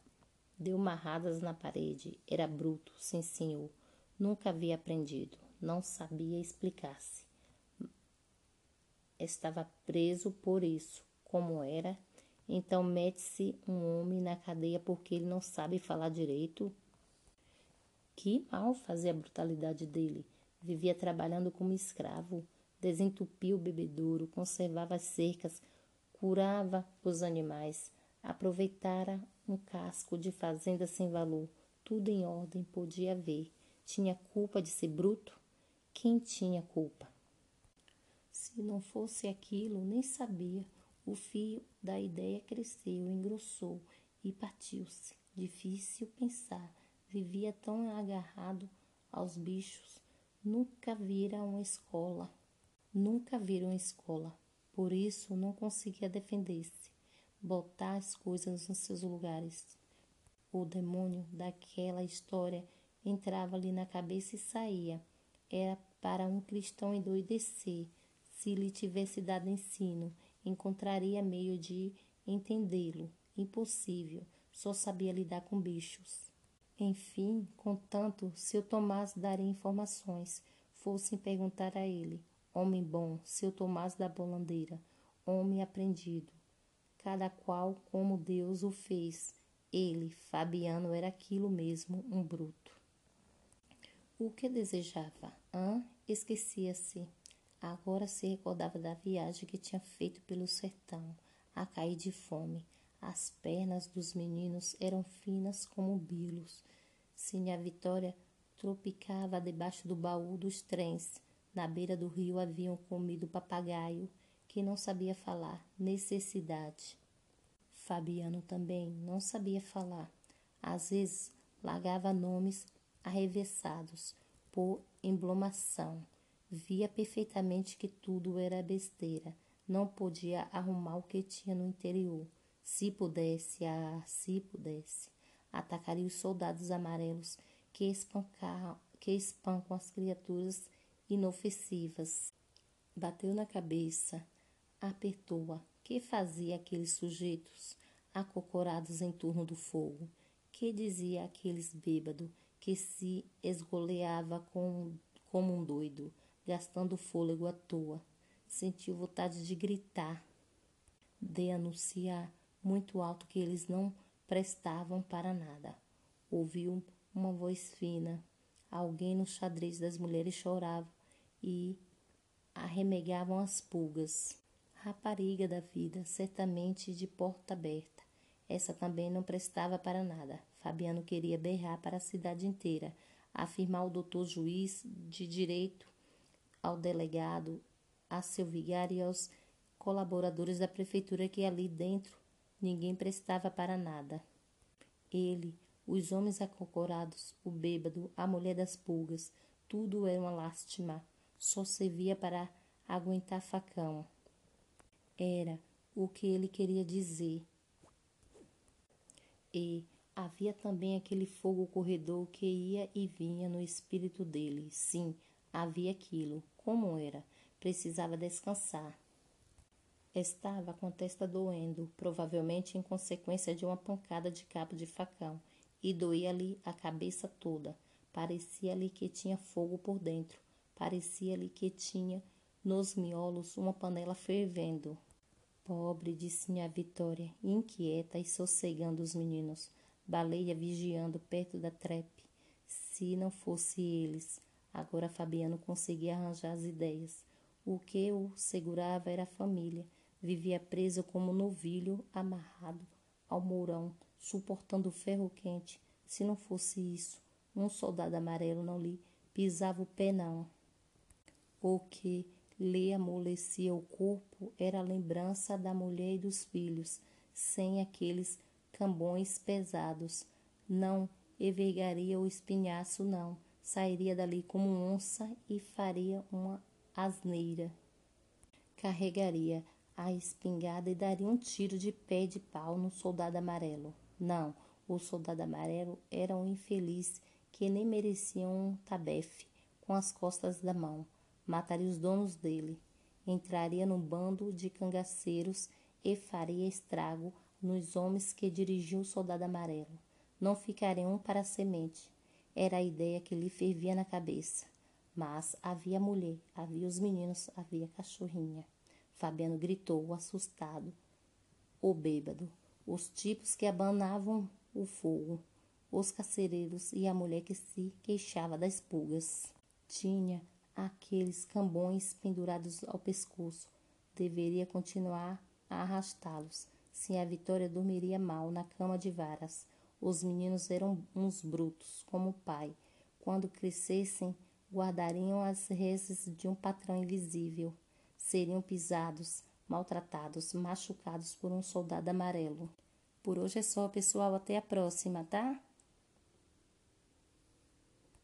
deu marradas na parede, era bruto, sim senhor, nunca havia aprendido, não sabia explicar-se. Estava preso por isso, como era então mete-se um homem na cadeia porque ele não sabe falar direito. Que mal fazia a brutalidade dele. Vivia trabalhando como escravo, desentupia o bebedouro, conservava as cercas, curava os animais, aproveitara um casco de fazenda sem valor, tudo em ordem, podia ver. Tinha culpa de ser bruto? Quem tinha culpa? Se não fosse aquilo, nem sabia. O fio da ideia cresceu, engrossou e partiu-se. Difícil pensar. Vivia tão agarrado aos bichos. Nunca vira uma escola. Nunca vira uma escola. Por isso não conseguia defender-se, botar as coisas nos seus lugares. O demônio daquela história entrava ali na cabeça e saía. Era para um cristão endoidecer, se lhe tivesse dado ensino encontraria meio de entendê-lo. Impossível, só sabia lidar com bichos. Enfim, contanto, seu Tomás daria informações, fossem perguntar a ele. Homem bom, seu Tomás da Bolandeira, homem aprendido. Cada qual como Deus o fez. Ele, Fabiano, era aquilo mesmo, um bruto. O que desejava? Hã? Esquecia-se. Agora se recordava da viagem que tinha feito pelo sertão, a cair de fome. As pernas dos meninos eram finas como bilos. Sinha Vitória tropicava debaixo do baú dos trens. Na beira do rio haviam comido papagaio, que não sabia falar. Necessidade. Fabiano também não sabia falar. Às vezes largava nomes arrevessados por emblomação Via perfeitamente que tudo era besteira. Não podia arrumar o que tinha no interior. Se pudesse, ah, se pudesse, atacaria os soldados amarelos que, espancar, que espancam as criaturas inofensivas. Bateu na cabeça, apertou-a. Que fazia aqueles sujeitos acocorados em torno do fogo? Que dizia aqueles bêbados que se esgoleava com, como um doido? gastando fôlego à toa. Sentiu vontade de gritar, de anunciar muito alto que eles não prestavam para nada. Ouviu uma voz fina. Alguém no xadrez das mulheres chorava e arremegavam as pulgas. Rapariga da vida, certamente de porta aberta. Essa também não prestava para nada. Fabiano queria berrar para a cidade inteira, afirmar o doutor juiz de direito ao delegado, a seu vigário e aos colaboradores da prefeitura que ali dentro ninguém prestava para nada. Ele, os homens acocorados, o bêbado, a mulher das pulgas, tudo era uma lástima, só servia para aguentar facão. Era o que ele queria dizer. E havia também aquele fogo corredor que ia e vinha no espírito dele. Sim, havia aquilo, como era? Precisava descansar. Estava com a testa doendo, provavelmente em consequência de uma pancada de cabo de facão, e doía-lhe a cabeça toda. Parecia-lhe que tinha fogo por dentro. Parecia-lhe que tinha nos miolos uma panela fervendo. Pobre, disse a Vitória, inquieta e sossegando os meninos. Baleia vigiando perto da trepe. Se não fosse eles, Agora Fabiano conseguia arranjar as ideias. O que o segurava era a família. Vivia preso como novilho amarrado ao mourão, suportando o ferro quente. Se não fosse isso, um soldado amarelo não lhe pisava o pé, não. O que lhe amolecia o corpo era a lembrança da mulher e dos filhos, sem aqueles cambões pesados. Não envergaria o espinhaço, não. Sairia dali como onça e faria uma asneira. Carregaria a espingarda e daria um tiro de pé de pau no soldado amarelo. Não, o soldado amarelo era um infeliz que nem merecia um tabefe com as costas da mão. Mataria os donos dele, entraria no bando de cangaceiros e faria estrago nos homens que dirigiam o soldado amarelo. Não ficaria um para a semente. Era a ideia que lhe fervia na cabeça. Mas havia mulher, havia os meninos, havia cachorrinha. Fabiano gritou, assustado. O bêbado, os tipos que abanavam o fogo, os carcereiros e a mulher que se queixava das pulgas. Tinha aqueles cambões pendurados ao pescoço. Deveria continuar a arrastá-los. Sim, a Vitória dormiria mal na cama de varas. Os meninos eram uns brutos, como o pai. Quando crescessem, guardariam as reses de um patrão invisível. Seriam pisados, maltratados, machucados por um soldado amarelo. Por hoje é só, pessoal. Até a próxima, tá?